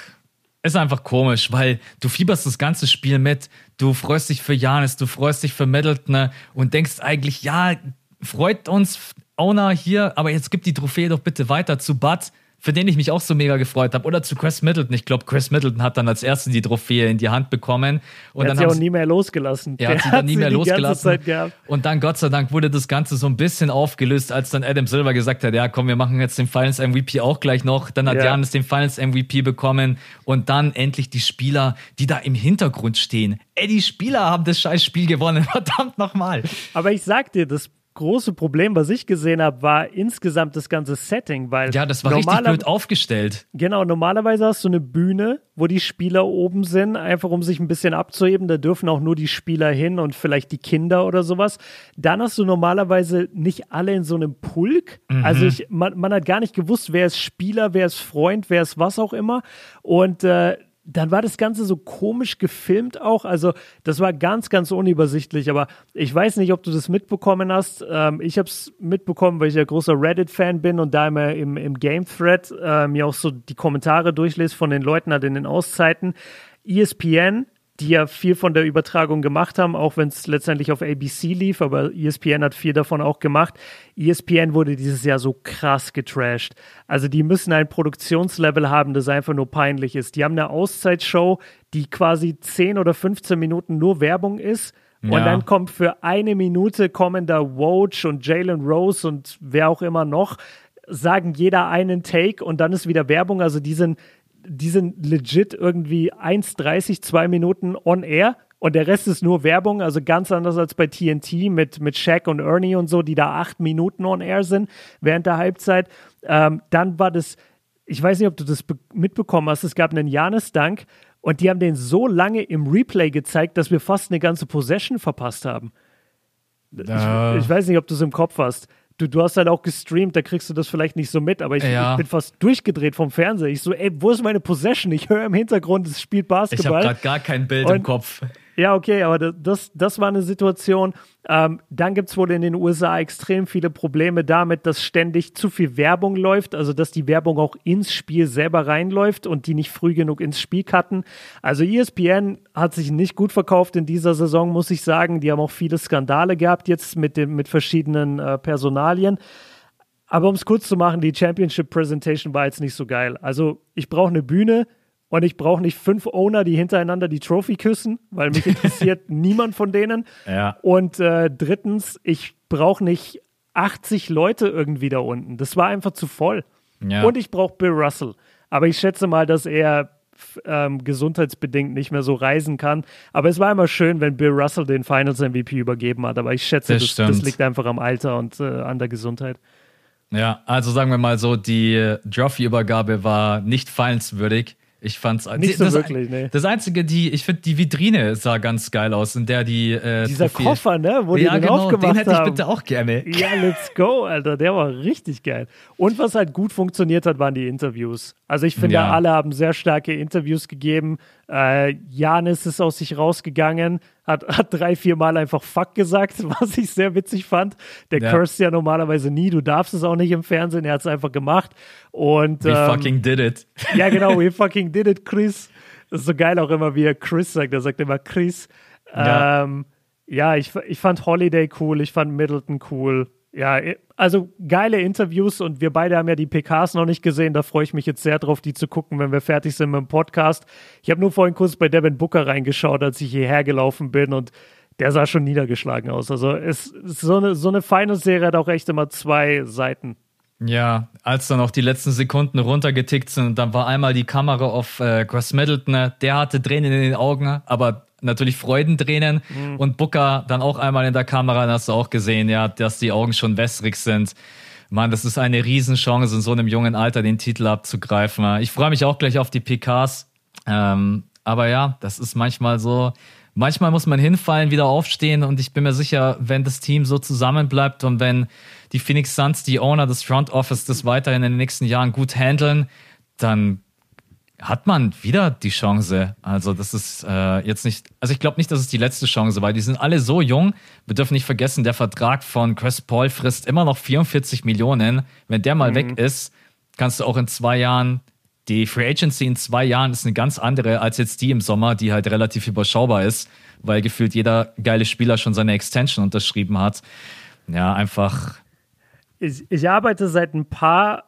ist einfach komisch, weil du fieberst das ganze Spiel mit, du freust dich für Janis, du freust dich für Middleton und denkst eigentlich, ja, freut uns, Owner hier, aber jetzt gib die Trophäe doch bitte weiter zu Bud, für den ich mich auch so mega gefreut habe. Oder zu Chris Middleton. Ich glaube, Chris Middleton hat dann als erster die Trophäe in die Hand bekommen. Und er dann hat sie auch nie mehr losgelassen. Er hat sie dann nie mehr losgelassen. Und dann, Gott sei Dank, wurde das Ganze so ein bisschen aufgelöst, als dann Adam Silver gesagt hat, ja komm, wir machen jetzt den Finals MVP auch gleich noch. Dann hat ja. Janis den Finals MVP bekommen. Und dann endlich die Spieler, die da im Hintergrund stehen. Ey, die Spieler haben das scheiß Spiel gewonnen. <laughs> Verdammt nochmal. Aber ich sag dir, das große Problem, was ich gesehen habe, war insgesamt das ganze Setting, weil ja, das war richtig blöd aufgestellt. Genau, normalerweise hast du eine Bühne, wo die Spieler oben sind, einfach um sich ein bisschen abzuheben. Da dürfen auch nur die Spieler hin und vielleicht die Kinder oder sowas. Dann hast du normalerweise nicht alle in so einem Pulk. Mhm. Also ich, man, man, hat gar nicht gewusst, wer ist Spieler, wer ist Freund, wer ist was auch immer. Und äh, dann war das Ganze so komisch gefilmt auch. Also, das war ganz, ganz unübersichtlich. Aber ich weiß nicht, ob du das mitbekommen hast. Ähm, ich habe es mitbekommen, weil ich ja großer Reddit-Fan bin und da immer im, im Game-Thread äh, mir auch so die Kommentare durchlese von den Leuten halt in den Auszeiten. ESPN die ja viel von der Übertragung gemacht haben, auch wenn es letztendlich auf ABC lief, aber ESPN hat viel davon auch gemacht. ESPN wurde dieses Jahr so krass getrashed. Also die müssen ein Produktionslevel haben, das einfach nur peinlich ist. Die haben eine Auszeitshow, die quasi 10 oder 15 Minuten nur Werbung ist. Ja. Und dann kommt für eine Minute kommen da Woj und Jalen Rose und wer auch immer noch, sagen jeder einen Take und dann ist wieder Werbung. Also die sind die sind legit irgendwie 1,30, 2 Minuten on air und der Rest ist nur Werbung, also ganz anders als bei TNT mit, mit Shaq und Ernie und so, die da acht Minuten on air sind während der Halbzeit. Ähm, dann war das, ich weiß nicht, ob du das mitbekommen hast, es gab einen Janis-Dank und die haben den so lange im Replay gezeigt, dass wir fast eine ganze Possession verpasst haben. Ja. Ich, ich, weiß nicht, ob du es im Kopf hast du, du hast halt auch gestreamt, da kriegst du das vielleicht nicht so mit, aber ich, ja. ich bin fast durchgedreht vom Fernseher. Ich so, ey, wo ist meine Possession? Ich höre im Hintergrund, es spielt Basketball. Ich habe gerade gar kein Bild Und, im Kopf. Ja, okay, aber das, das war eine Situation. Ähm, dann gibt es wohl in den USA extrem viele Probleme damit, dass ständig zu viel Werbung läuft, also dass die Werbung auch ins Spiel selber reinläuft und die nicht früh genug ins Spiel cutten. Also ESPN hat sich nicht gut verkauft in dieser Saison, muss ich sagen. Die haben auch viele Skandale gehabt jetzt mit, dem, mit verschiedenen äh, Personalien. Aber um es kurz zu machen, die Championship Presentation war jetzt nicht so geil. Also ich brauche eine Bühne, und ich brauche nicht fünf Owner, die hintereinander die Trophy küssen, weil mich interessiert <laughs> niemand von denen. Ja. Und äh, drittens, ich brauche nicht 80 Leute irgendwie da unten. Das war einfach zu voll. Ja. Und ich brauche Bill Russell. Aber ich schätze mal, dass er ähm, gesundheitsbedingt nicht mehr so reisen kann. Aber es war immer schön, wenn Bill Russell den Finals MVP übergeben hat. Aber ich schätze, das, das, das liegt einfach am Alter und äh, an der Gesundheit. Ja, also sagen wir mal so, die Trophy-Übergabe war nicht feilenswürdig Ich fand's nicht so das, wirklich, nee. Das einzige, die ich finde, die Vitrine sah ganz geil aus, in der die äh, dieser Trophäe Koffer, ne, wo ja, die den genau, aufgemacht den hätte ich bitte auch gerne. Ja, let's go, Alter. Der war richtig geil. Und was halt gut funktioniert hat, waren die Interviews. Also ich finde, Ja. alle haben sehr starke Interviews gegeben. Äh, Janis ist aus sich rausgegangen, hat, hat drei, vier Mal einfach Fuck gesagt, <laughs> was ich sehr witzig fand. Der Ja. cursed ja normalerweise nie. Du darfst es auch nicht im Fernsehen. Er hat es einfach gemacht. Und We ähm, fucking did it. <laughs> ja, genau, we <laughs> fucking did it, Chris. Das ist so geil auch immer, wie er Chris sagt. Er sagt immer Chris. Ja. Ähm, ja, ich, ich fand Holiday cool, ich fand Middleton cool. Ja, also geile Interviews und wir beide haben ja die PKs noch nicht gesehen. Da freue ich mich jetzt sehr drauf, die zu gucken, wenn wir fertig sind mit dem Podcast. Ich habe nur vorhin kurz bei Devin Booker reingeschaut, als ich hierher gelaufen bin und der sah schon niedergeschlagen aus. Also es ist so eine, so eine Finals-Serie hat auch echt immer zwei Seiten. Ja, als dann auch die letzten Sekunden runtergetickt sind, dann war einmal die Kamera auf äh, Chris Middleton, ne? der hatte Tränen in den Augen, aber natürlich Freudentränen und Booker dann auch einmal in der Kamera, dann hast du auch gesehen, ja, dass die Augen schon wässrig sind. Mann, das ist eine Riesenchance, in so einem jungen Alter den Titel abzugreifen. Ich freue mich auch gleich auf die PKs. Ähm, aber ja, das ist manchmal so. Manchmal muss man hinfallen, wieder aufstehen und ich bin mir sicher, wenn das Team so zusammenbleibt und wenn die Phoenix Suns, die Owner des Front Office, das weiterhin in den nächsten Jahren gut handeln, dann hat man wieder die Chance. Also das ist äh, jetzt nicht, also ich glaube nicht, dass es die letzte Chance war. Die sind alle so jung. Wir dürfen nicht vergessen, der Vertrag von Chris Paul frisst immer noch 44 Millionen. Wenn der mal weg ist, kannst du auch in zwei Jahren die Free Agency in zwei Jahren ist eine ganz andere als jetzt die im Sommer, die halt relativ überschaubar ist, weil gefühlt jeder geile Spieler schon seine Extension unterschrieben hat. Ja, einfach. Ich, ich arbeite seit ein paar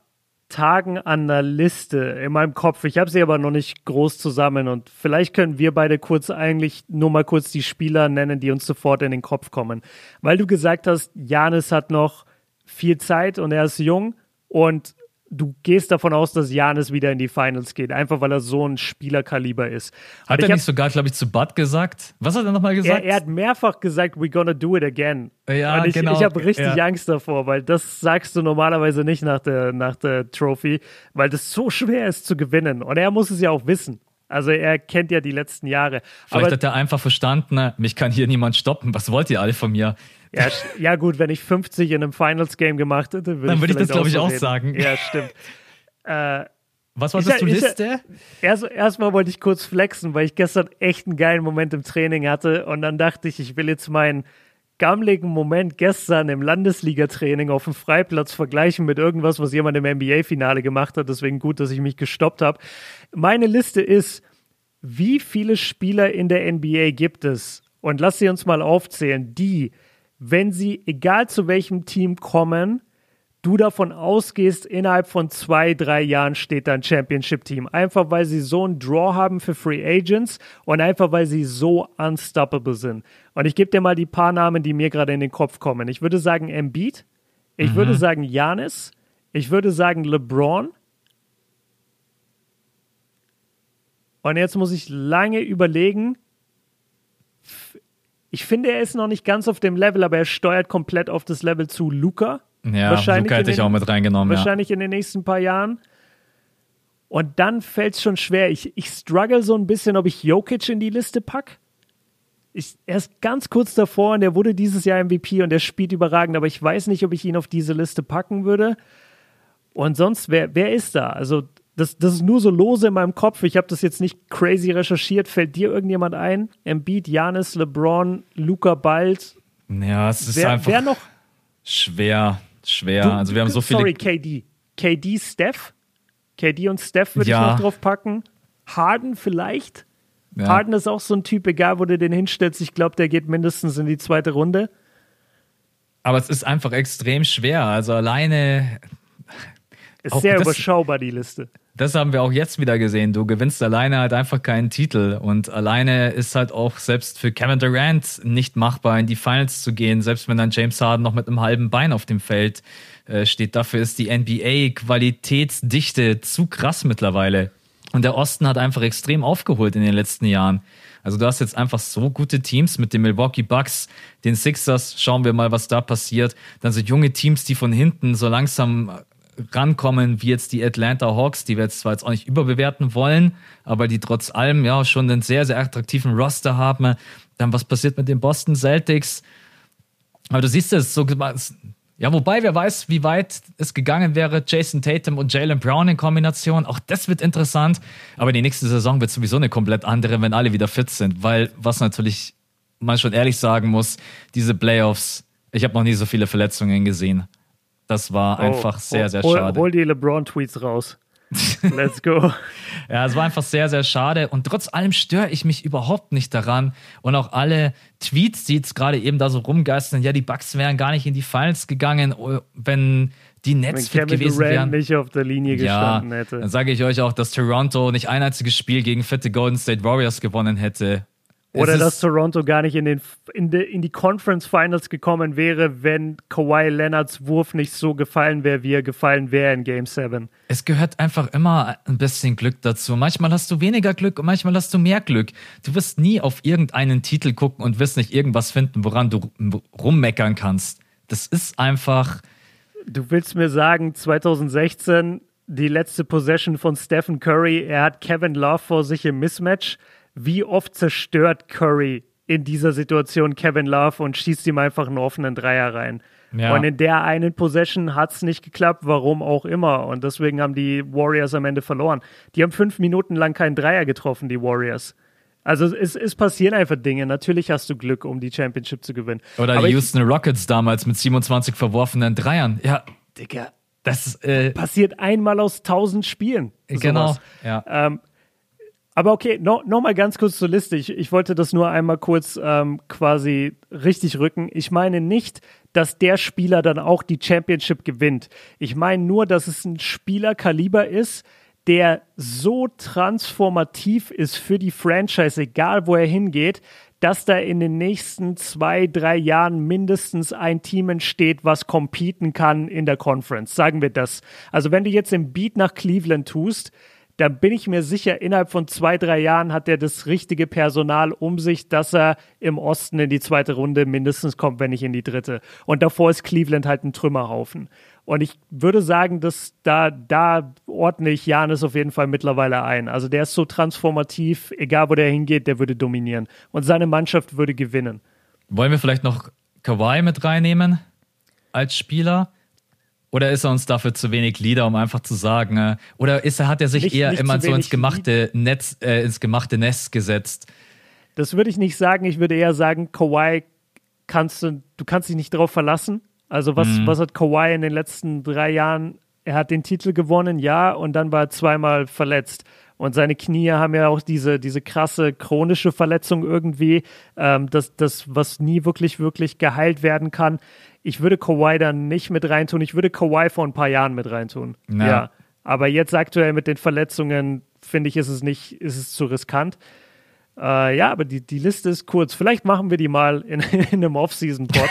Tagen an einer Liste in meinem Kopf. Ich habe sie aber noch nicht groß zusammen und vielleicht können wir beide kurz eigentlich nur mal kurz die Spieler nennen, die uns sofort in den Kopf kommen. Weil du gesagt hast, Janis hat noch viel Zeit und er ist jung und du gehst davon aus, dass Janis wieder in die Finals geht, einfach weil er so ein Spielerkaliber ist. Hat Und er ich nicht sogar, glaube ich, zu Bud gesagt? Was hat er nochmal er, gesagt? er hat mehrfach gesagt, we're gonna do it again. Ja, und ich, genau. ich habe richtig Ja. Angst davor, weil das sagst du normalerweise nicht nach der, nach der Trophy, weil das so schwer ist zu gewinnen. Und er muss es ja auch wissen. Also er kennt ja die letzten Jahre. Vielleicht Aber hat er einfach verstanden, mich kann hier niemand stoppen. Was wollt ihr alle von mir? Ja, ja gut, wenn ich 50 in einem Finals-Game gemacht hätte, würde Dann ich, würde ich das, vielleicht glaube ich, auch reden. sagen. Ja, stimmt. äh, Was war Ich- das, ich- Liste? Erst, erstmal wollte ich kurz flexen, weil ich gestern echt einen geilen Moment im Training hatte und dann dachte ich, ich will jetzt meinen gammeligen Moment gestern im Landesliga-Training auf dem Freiplatz vergleichen mit irgendwas, was jemand im NBA-Finale gemacht hat. Deswegen gut, dass ich mich gestoppt habe. Meine Liste ist, wie viele Spieler in der NBA gibt es? Und lass sie uns mal aufzählen, die, wenn sie, egal zu welchem Team kommen, du davon ausgehst, innerhalb von zwei, drei Jahren steht da ein Championship-Team. Einfach weil sie so einen Draw haben für Free Agents und einfach weil sie so unstoppable sind. Und ich gebe dir mal die paar Namen, die mir gerade in den Kopf kommen. Ich würde sagen Embiid, ich würde sagen Janis, ich würde sagen LeBron. Und jetzt muss ich lange überlegen. Ich finde, er ist noch nicht ganz auf dem Level, aber er steuert komplett auf das Level zu Luca. Ja, Wahrscheinlich Luca hätte ich den- auch mit reingenommen. Ja. Wahrscheinlich in den nächsten paar Jahren. Und dann fällt es schon schwer. Ich, ich struggle so ein bisschen, ob ich Jokic in die Liste pack. Ich, er ist ganz kurz davor und er wurde dieses Jahr MVP und er spielt überragend, aber ich weiß nicht, ob ich ihn auf diese Liste packen würde. Und sonst, wer, wer ist da? Also, das, das ist nur so lose in meinem Kopf. Ich habe das jetzt nicht crazy recherchiert. Fällt dir irgendjemand ein? Embiid, Janis, LeBron, Luca Bald. ja, es ist Wer, einfach wer noch? schwer, schwer. also wir haben so viele. Sorry, KD. KD, Steph. KD und Steph würde Ja. ich noch drauf packen. Harden vielleicht. Ja. Harden ist auch so ein Typ, egal wo du den hinstellst, ich glaube, der geht mindestens in die zweite Runde. Aber es ist einfach extrem schwer. Also alleine, Ist sehr das- überschaubar, die Liste. Das haben wir auch jetzt wieder gesehen. Du gewinnst alleine halt einfach keinen Titel. Und alleine ist halt auch selbst für Kevin Durant nicht machbar, in die Finals zu gehen, selbst wenn dann James Harden noch mit einem halben Bein auf dem Feld äh, steht. Dafür ist die NBA-Qualitätsdichte zu krass mittlerweile. Und der Osten hat einfach extrem aufgeholt in den letzten Jahren. Also du hast jetzt einfach so gute Teams mit den Milwaukee Bucks, den Sixers, schauen wir mal, was da passiert. Dann so junge Teams, die von hinten so langsam rankommen wie jetzt die Atlanta Hawks, die wir jetzt zwar jetzt auch nicht überbewerten wollen, aber die trotz allem ja schon einen sehr, sehr attraktiven Roster haben. Dann was passiert mit den Boston Celtics? Aber du siehst es, so ja, wobei wer weiß, wie weit es gegangen wäre, Jason Tatum und Jalen Brown in Kombination. Auch das wird interessant. Aber die nächste Saison wird sowieso eine komplett andere, wenn alle wieder fit sind. Weil, was natürlich man schon ehrlich sagen muss, diese Playoffs, ich habe noch nie so viele Verletzungen gesehen. Das war oh, einfach sehr, sehr hol, schade. Hol die LeBron-Tweets raus. <laughs> Let's go. ja, es war einfach sehr, sehr schade. Und trotz allem störe ich mich überhaupt nicht daran. Und auch alle Tweets, die jetzt gerade eben da so rumgeistern, ja, die Bucks wären gar nicht in die Finals gegangen, oh, wenn die Nets fit gewesen Durant wären. nicht auf der Linie gestanden ja, hätte. Dann sage ich euch auch, dass Toronto nicht ein einziges Spiel gegen fitte Golden State Warriors gewonnen hätte. Oder dass Toronto gar nicht in, den, in, de, in die Conference Finals gekommen wäre, wenn Kawhi Leonards Wurf nicht so gefallen wäre, wie er gefallen wäre in Game 7. Es gehört einfach immer ein bisschen Glück dazu. Manchmal hast du weniger Glück und manchmal hast du mehr Glück. Du wirst nie auf irgendeinen Titel gucken und wirst nicht irgendwas finden, woran du rummeckern kannst. Das ist einfach. Du willst mir sagen, 2016 die letzte Possession von Stephen Curry, er hat Kevin Love vor sich im Mismatch wie oft zerstört Curry in dieser Situation Kevin Love und schießt ihm einfach einen offenen Dreier rein. Ja. Und in der einen Possession hat es nicht geklappt, warum auch immer. Und deswegen haben die Warriors am Ende verloren. Die haben fünf Minuten lang keinen Dreier getroffen, die Warriors. Also es, es passieren einfach Dinge. Natürlich hast du Glück, um die Championship zu gewinnen. Oder Aber die Houston Rockets damals mit 27 verworfenen Dreiern. Ja, Digga. Das äh, passiert einmal aus tausend Spielen. Genau. Ja. Ähm, aber okay, no, noch mal ganz kurz zur Liste. Ich, ich wollte das nur einmal kurz ähm, quasi richtig rücken. Ich meine nicht, dass der Spieler dann auch die Championship gewinnt. Ich meine nur, dass es ein Spielerkaliber ist, der so transformativ ist für die Franchise, egal wo er hingeht, dass da in den nächsten zwei, drei Jahren mindestens ein Team entsteht, was competen kann in der Conference. Sagen wir das. Also wenn du jetzt den Beat nach Cleveland tust, da bin ich mir sicher, innerhalb von zwei, drei Jahren hat er das richtige Personal um sich, dass er im Osten in die zweite Runde mindestens kommt, wenn nicht in die dritte. Und davor ist Cleveland halt ein Trümmerhaufen. Und ich würde sagen, dass da, da ordne ich Janis auf jeden Fall mittlerweile ein. Also der ist so transformativ, egal wo der hingeht, der würde dominieren. Und seine Mannschaft würde gewinnen. Wollen wir vielleicht noch Kawhi mit reinnehmen als Spieler? Oder ist er uns dafür zu wenig Leader, um einfach zu sagen, äh, oder ist er, hat er sich nicht, eher nicht immer so ins gemachte Netz, äh, ins gemachte Nest gesetzt? Das würde ich nicht sagen. Ich würde eher sagen, Kawhi kannst du, du kannst dich nicht darauf verlassen. Also was, mhm. was hat Kawhi in den letzten drei Jahren? Er hat den Titel gewonnen, ja, und dann war er zweimal verletzt. Und seine Knie haben ja auch diese, diese krasse chronische Verletzung irgendwie, ähm, das, das, was nie wirklich, wirklich geheilt werden kann ich würde Kawhi dann nicht mit reintun. Ich würde Kawhi vor ein paar Jahren mit reintun. Ja. ja. Aber jetzt aktuell mit den Verletzungen, finde ich, ist es nicht, ist es zu riskant. Äh, ja, aber die, die Liste ist kurz. Vielleicht machen wir die mal in, <laughs> in einem Off-Season-Pod.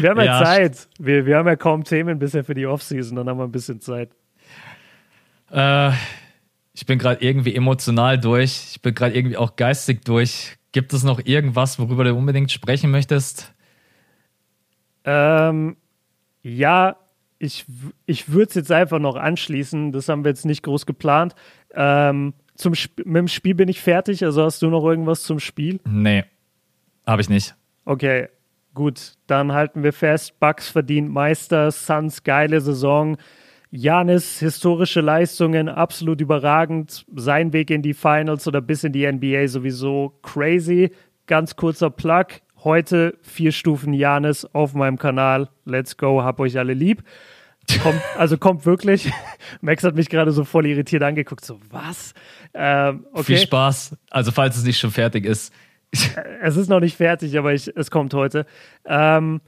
wir haben ja, ja Zeit. Wir, wir haben ja kaum Themen bisher für die Off-Season, dann haben wir ein bisschen Zeit. Äh, ich bin gerade irgendwie emotional durch. Ich bin gerade irgendwie auch geistig durch. Gibt es noch irgendwas, worüber du unbedingt sprechen möchtest? Ähm, ja, ich, ich würde es jetzt einfach noch anschließen. Das haben wir jetzt nicht groß geplant. Ähm, zum Sp mit dem Spiel bin ich fertig. Also hast du noch irgendwas zum Spiel? Nee, habe ich nicht. Okay, gut. Dann halten wir fest. Bucks verdient Meister. Suns geile Saison. Janis historische Leistungen absolut überragend. Sein Weg in die Finals oder bis in die NBA sowieso crazy. Ganz kurzer Plug. Heute vier Stufen Janis auf meinem Kanal. Let's go, hab euch alle lieb. Kommt, <laughs> also kommt wirklich. <laughs> Max hat mich gerade so voll irritiert angeguckt. So, was? Ähm, okay. Viel Spaß. Also, falls es nicht schon fertig ist. Äh, es ist noch nicht fertig, aber ich, es kommt heute. Ähm,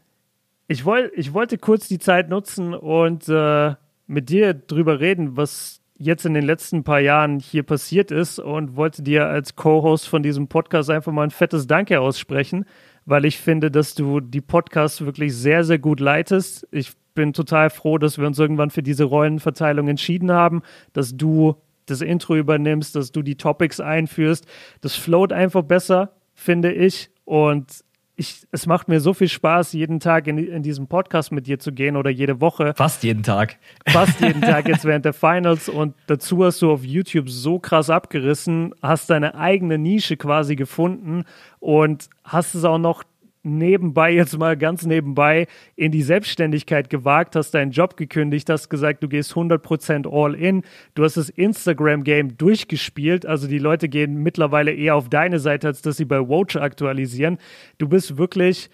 ich, woll, ich wollte kurz die Zeit nutzen und äh, mit dir drüber reden, was jetzt in den letzten paar Jahren hier passiert ist und wollte dir als Co-Host von diesem Podcast einfach mal ein fettes Danke aussprechen weil ich finde, dass du die Podcasts wirklich sehr, sehr gut leitest. Ich bin total froh, dass wir uns irgendwann für diese Rollenverteilung entschieden haben, dass du das Intro übernimmst, dass du die Topics einführst. Das float einfach besser, finde ich. Und ich, es macht mir so viel Spaß, jeden Tag in, in diesem Podcast mit dir zu gehen oder jede Woche. Fast jeden Tag. Fast jeden Tag jetzt <laughs> während der Finals und dazu hast du auf YouTube so krass abgerissen, hast deine eigene Nische quasi gefunden und hast es auch noch nebenbei, jetzt mal ganz nebenbei, in die Selbstständigkeit gewagt, hast deinen Job gekündigt, hast gesagt, du gehst 100% all in, du hast das Instagram-Game durchgespielt, also die Leute gehen mittlerweile eher auf deine Seite, als dass sie bei Watch aktualisieren. Du bist wirklich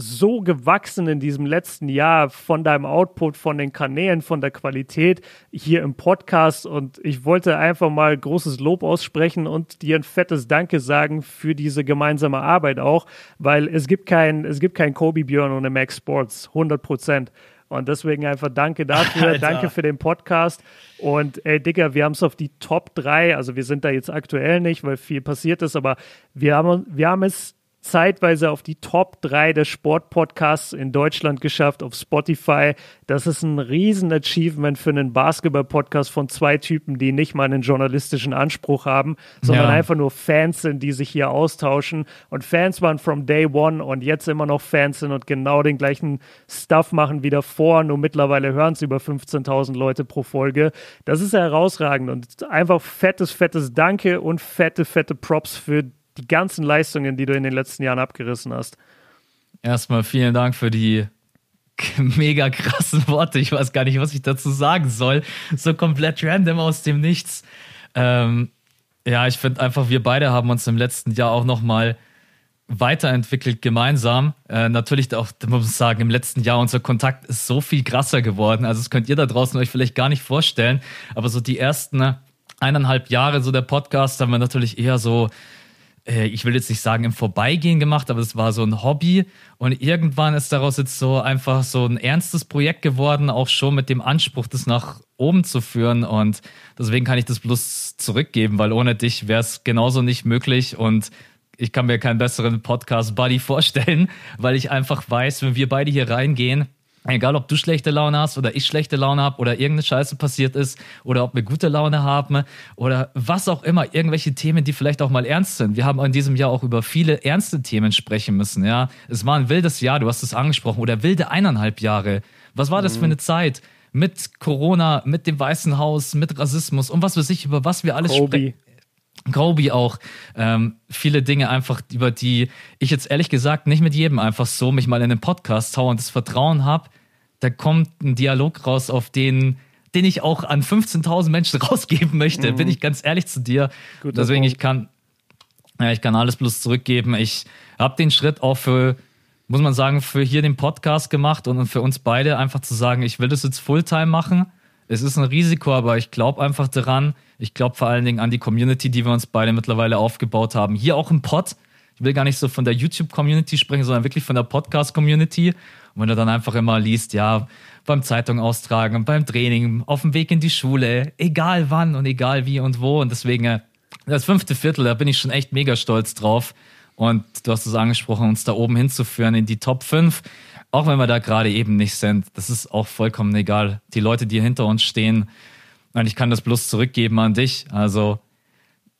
so gewachsen in diesem letzten Jahr von deinem Output, von den Kanälen, von der Qualität hier im Podcast. Und ich wollte einfach mal großes Lob aussprechen und dir ein fettes Danke sagen für diese gemeinsame Arbeit auch, weil es gibt kein, es gibt kein Kobe Björn ohne Max Sports, 100 Prozent. Und deswegen einfach danke dafür, <laughs> Alter. danke für den Podcast. Und ey, Digga, wir haben es auf die Top 3, also wir sind da jetzt aktuell nicht, weil viel passiert ist, aber wir haben, wir haben es zeitweise auf die Top 3 der Sportpodcasts in Deutschland geschafft auf Spotify. Das ist ein Riesen-Achievement für einen Basketball-Podcast von zwei Typen, die nicht mal einen journalistischen Anspruch haben, sondern ja. einfach nur Fans sind, die sich hier austauschen. Und Fans waren from day one und jetzt immer noch Fans sind und genau den gleichen Stuff machen wie davor. Nur mittlerweile hören es über 15.000 Leute pro Folge. Das ist herausragend und einfach fettes, fettes Danke und fette, fette Props für die ganzen Leistungen, die du in den letzten Jahren abgerissen hast. Erstmal vielen Dank für die <laughs> mega krassen Worte. Ich weiß gar nicht, was ich dazu sagen soll. So komplett random aus dem Nichts. Ähm, ja, ich finde einfach, wir beide haben uns im letzten Jahr auch nochmal weiterentwickelt gemeinsam. Äh, natürlich auch, muss man sagen, im letzten Jahr unser Kontakt ist so viel krasser geworden. Also das könnt ihr da draußen euch vielleicht gar nicht vorstellen. Aber so die ersten eineinhalb Jahre so der Podcast haben wir natürlich eher so ich will jetzt nicht sagen im Vorbeigehen gemacht, aber es war so ein Hobby. Und irgendwann ist daraus jetzt so einfach so ein ernstes Projekt geworden, auch schon mit dem Anspruch, das nach oben zu führen. Und deswegen kann ich das bloß zurückgeben, weil ohne dich wäre es genauso nicht möglich. Und ich kann mir keinen besseren Podcast-Buddy <laughs> vorstellen, weil ich einfach weiß, wenn wir beide hier reingehen, Egal, ob du schlechte Laune hast oder ich schlechte Laune habe oder irgendeine Scheiße passiert ist oder ob wir gute Laune haben oder was auch immer, irgendwelche Themen, die vielleicht auch mal ernst sind. Wir haben in diesem Jahr auch über viele ernste Themen sprechen müssen, ja. Es war ein wildes Jahr, du hast es angesprochen, oder wilde eineinhalb Jahre. Was war das mhm. für eine Zeit? Mit Corona, mit dem Weißen Haus, mit Rassismus und was weiß ich, über was wir alles sprechen. Kobe auch ähm, viele Dinge einfach, über die ich jetzt ehrlich gesagt nicht mit jedem einfach so mich mal in den Podcast haue und das Vertrauen habe, da kommt ein Dialog raus, auf den, den ich auch an 15.000 Menschen <laughs> rausgeben möchte, mhm. bin ich ganz ehrlich zu dir. Guter Deswegen, Punkt. ich kann, ja, ich kann alles bloß zurückgeben. Ich habe den Schritt auch für, muss man sagen, für hier den Podcast gemacht und für uns beide einfach zu sagen, ich will das jetzt Fulltime machen. Es ist ein Risiko, aber ich glaube einfach daran. Ich glaube vor allen Dingen an die Community, die wir uns beide mittlerweile aufgebaut haben. Hier auch im Pod. Ich will gar nicht so von der YouTube-Community sprechen, sondern wirklich von der Podcast-Community. Und wenn du dann einfach immer liest, ja, beim Zeitung austragen, beim Training, auf dem Weg in die Schule, egal wann und egal wie und wo. Und deswegen, äh, das fünfte Viertel, da bin ich schon echt mega stolz drauf. Und du hast es angesprochen, uns da oben hinzuführen in die Top 5. Auch wenn wir da gerade eben nicht sind, das ist auch vollkommen egal. Die Leute, die hinter uns stehen, und ich kann das bloß zurückgeben an dich. Also,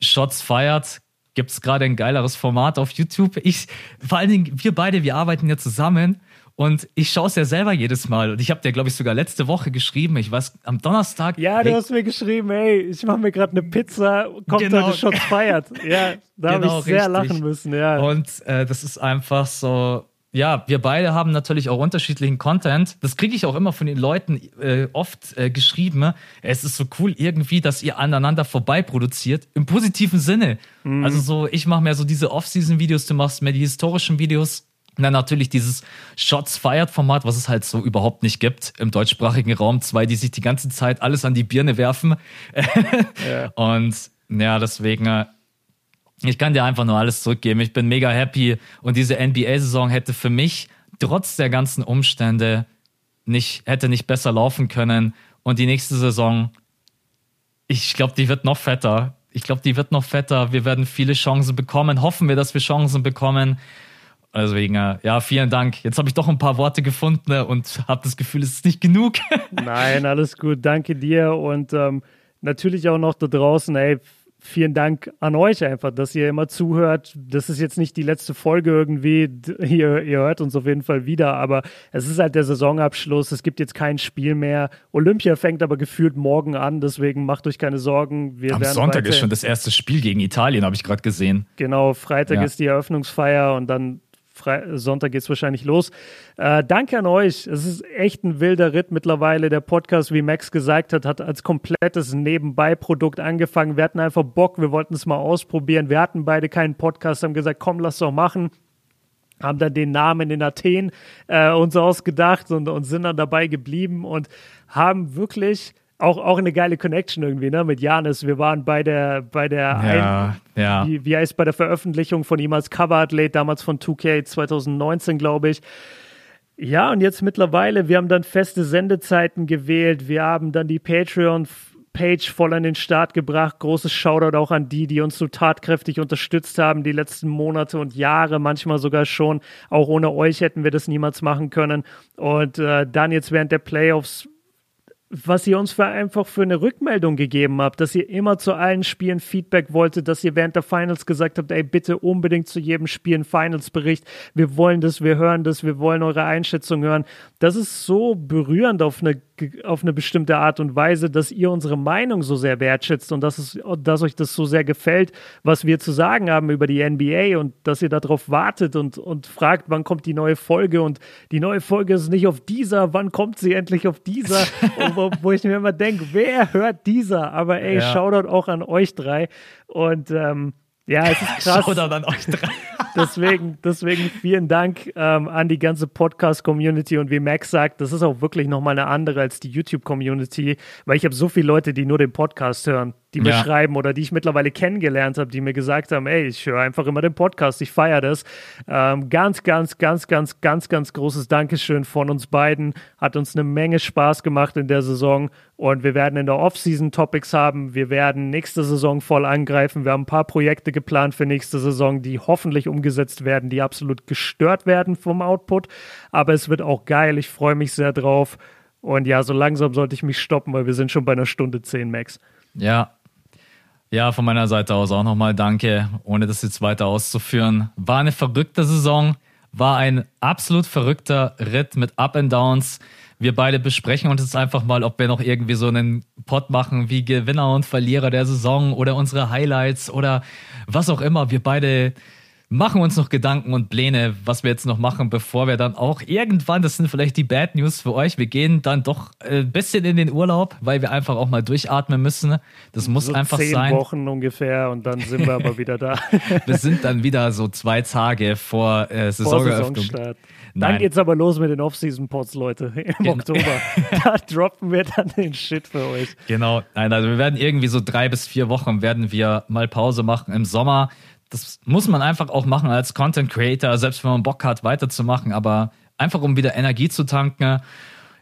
Shots feiert, gibt es gerade ein geileres Format auf YouTube. Ich, vor allen Dingen, wir beide, wir arbeiten ja zusammen und ich schaue es ja selber jedes Mal. Und ich habe dir, glaube ich, sogar letzte Woche geschrieben. Ich weiß, am Donnerstag. Ja, du hey, hast mir geschrieben, hey, ich mache mir gerade eine Pizza, kommt genau. heute Shots feiert. Ja, da genau, habe ich sehr richtig. lachen müssen, ja. Und äh, das ist einfach so. Ja, wir beide haben natürlich auch unterschiedlichen Content. Das kriege ich auch immer von den Leuten äh, oft äh, geschrieben. Es ist so cool irgendwie, dass ihr aneinander vorbei produziert. Im positiven Sinne. Mhm. Also so, ich mache mehr so diese Off-Season-Videos, du machst mehr die historischen Videos. Und dann natürlich dieses Shots Fired Format, was es halt so überhaupt nicht gibt im deutschsprachigen Raum. Zwei, die sich die ganze Zeit alles an die Birne werfen. <laughs> ja. Und ja, deswegen, äh, ich kann dir einfach nur alles zurückgeben. Ich bin mega happy. Und diese NBA-Saison hätte für mich trotz der ganzen Umstände nicht, hätte nicht besser laufen können. Und die nächste Saison, ich glaube, die wird noch fetter. Ich glaube, die wird noch fetter. Wir werden viele Chancen bekommen. Hoffen wir, dass wir Chancen bekommen. Deswegen, äh, ja, vielen Dank. Jetzt habe ich doch ein paar Worte gefunden und <laughs> habe das Gefühl, es ist nicht genug. Nein, alles gut. Danke dir und ähm, natürlich auch noch da draußen, ey, vielen Dank an euch einfach, dass ihr immer zuhört. Das ist jetzt nicht die letzte Folge irgendwie. Ihr, ihr hört uns auf jeden Fall wieder, aber es ist halt der Saisonabschluss. Es gibt jetzt kein Spiel mehr. Olympia fängt aber gefühlt morgen an, deswegen macht euch keine Sorgen. Wir Am Sonntag ist schon das erste Spiel gegen Italien, habe ich gerade gesehen. Genau, Freitag ja. ist die Eröffnungsfeier und dann Fre Sonntag geht es wahrscheinlich los. Äh, danke an euch. Es ist echt ein wilder Ritt mittlerweile. Der Podcast, wie Max gesagt hat, hat als komplettes Nebenbei-Produkt angefangen. Wir hatten einfach Bock, wir wollten es mal ausprobieren. Wir hatten beide keinen Podcast, haben gesagt, komm, lass doch machen haben dann den Namen in Athen äh, uns ausgedacht und, und sind dann dabei geblieben und haben wirklich auch, auch eine geile Connection irgendwie, ne, mit Janis. Wir waren bei der, bei der, ja, ein, ja. Wie, wie heißt bei der Veröffentlichung von ihm als Coverathlet, damals von 2K 2019, glaube ich. Ja, und jetzt mittlerweile, wir haben dann feste Sendezeiten gewählt. Wir haben dann die Patreon Page voll an den Start gebracht. Großes Shoutout auch an die, die uns so tatkräftig unterstützt haben, die letzten Monate und Jahre, manchmal sogar schon. Auch ohne euch hätten wir das niemals machen können. Und äh, dann jetzt während der Playoffs was ihr uns für einfach für eine Rückmeldung gegeben habt, dass ihr immer zu allen Spielen Feedback wolltet, dass ihr während der Finals gesagt habt, ey, bitte unbedingt zu jedem Spiel einen Finals-Bericht. Wir wollen das, wir hören das, wir wollen eure Einschätzung hören. Das ist so berührend auf eine auf eine bestimmte Art und Weise, dass ihr unsere Meinung so sehr wertschätzt und dass, es, dass euch das so sehr gefällt, was wir zu sagen haben über die NBA und dass ihr darauf wartet und, und fragt, wann kommt die neue Folge und die neue Folge ist nicht auf dieser, wann kommt sie endlich auf dieser, <laughs> wo, wo, ich mir immer denke, wer hört dieser? Aber ey, ja. Shoutout auch an euch drei und ähm, ja, es ist krass. Shoutout an euch drei. <laughs> deswegen, deswegen vielen Dank ähm, an die ganze Podcast-Community und wie Max sagt, das ist auch wirklich nochmal eine andere als die YouTube-Community, weil ich habe so viele Leute, die nur den Podcast hören die mir ja. schreiben oder die ich mittlerweile kennengelernt habe, die mir gesagt haben, ey, ich höre einfach immer den Podcast, ich feiere das. Ähm, ganz, ganz, ganz, ganz, ganz, ganz großes Dankeschön von uns beiden. Hat uns eine Menge Spaß gemacht in der Saison und wir werden in der Offseason Topics haben. Wir werden nächste Saison voll angreifen. Wir haben ein paar Projekte geplant für nächste Saison, die hoffentlich umgesetzt werden, die absolut gestört werden vom Output. Aber es wird auch geil. Ich freue mich sehr drauf. Und ja, so langsam sollte ich mich stoppen, weil wir sind schon bei einer Stunde 10, Max. Ja, ja, von meiner Seite aus auch nochmal danke, ohne das jetzt weiter auszuführen. War eine verrückte Saison, war ein absolut verrückter Ritt mit Up and Downs. Wir beide besprechen uns jetzt einfach mal, ob wir noch irgendwie so einen Pod machen wie Gewinner und Verlierer der Saison oder unsere Highlights oder was auch immer. Wir beide machen uns noch Gedanken und Pläne, was wir jetzt noch machen, bevor wir dann auch irgendwann, das sind vielleicht die Bad News für euch, wir gehen dann doch ein bisschen in den Urlaub, weil wir einfach auch mal durchatmen müssen. Das muss so einfach zehn sein. Zehn Wochen ungefähr und dann sind wir aber wieder da. <laughs> wir sind dann wieder so zwei Tage vor äh, Saisoneröffnung. Vor Dann geht's aber los mit den Off-Season-Pods, Leute, <laughs> im genau. Oktober. <laughs> da droppen wir dann den Shit für euch. Genau. Nein, also wir werden irgendwie so drei bis vier Wochen werden wir mal Pause machen im Sommer das muss man einfach auch machen als Content Creator, selbst wenn man Bock hat, weiterzumachen, aber einfach um wieder Energie zu tanken.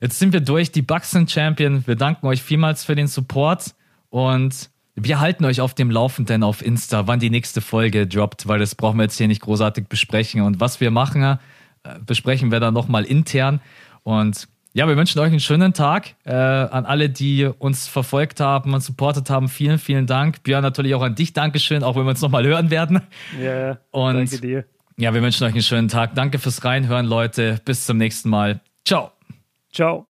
Jetzt sind wir durch, die Bucks sind Champion. Wir danken euch vielmals für den Support und wir halten euch auf dem Laufenden auf Insta, wann die nächste Folge droppt, weil das brauchen wir jetzt hier nicht großartig besprechen. Und was wir machen, äh, besprechen wir dann nochmal intern. Und ja, wir wünschen euch einen schönen Tag. Äh, an alle, die uns verfolgt haben und supportet haben, vielen, vielen Dank. Björn, natürlich auch an dich Dankeschön, auch wenn wir uns nochmal hören werden. Ja, und danke dir. Ja, wir wünschen euch einen schönen Tag. Danke fürs Reinhören, Leute. Bis zum nächsten Mal. Ciao. Ciao.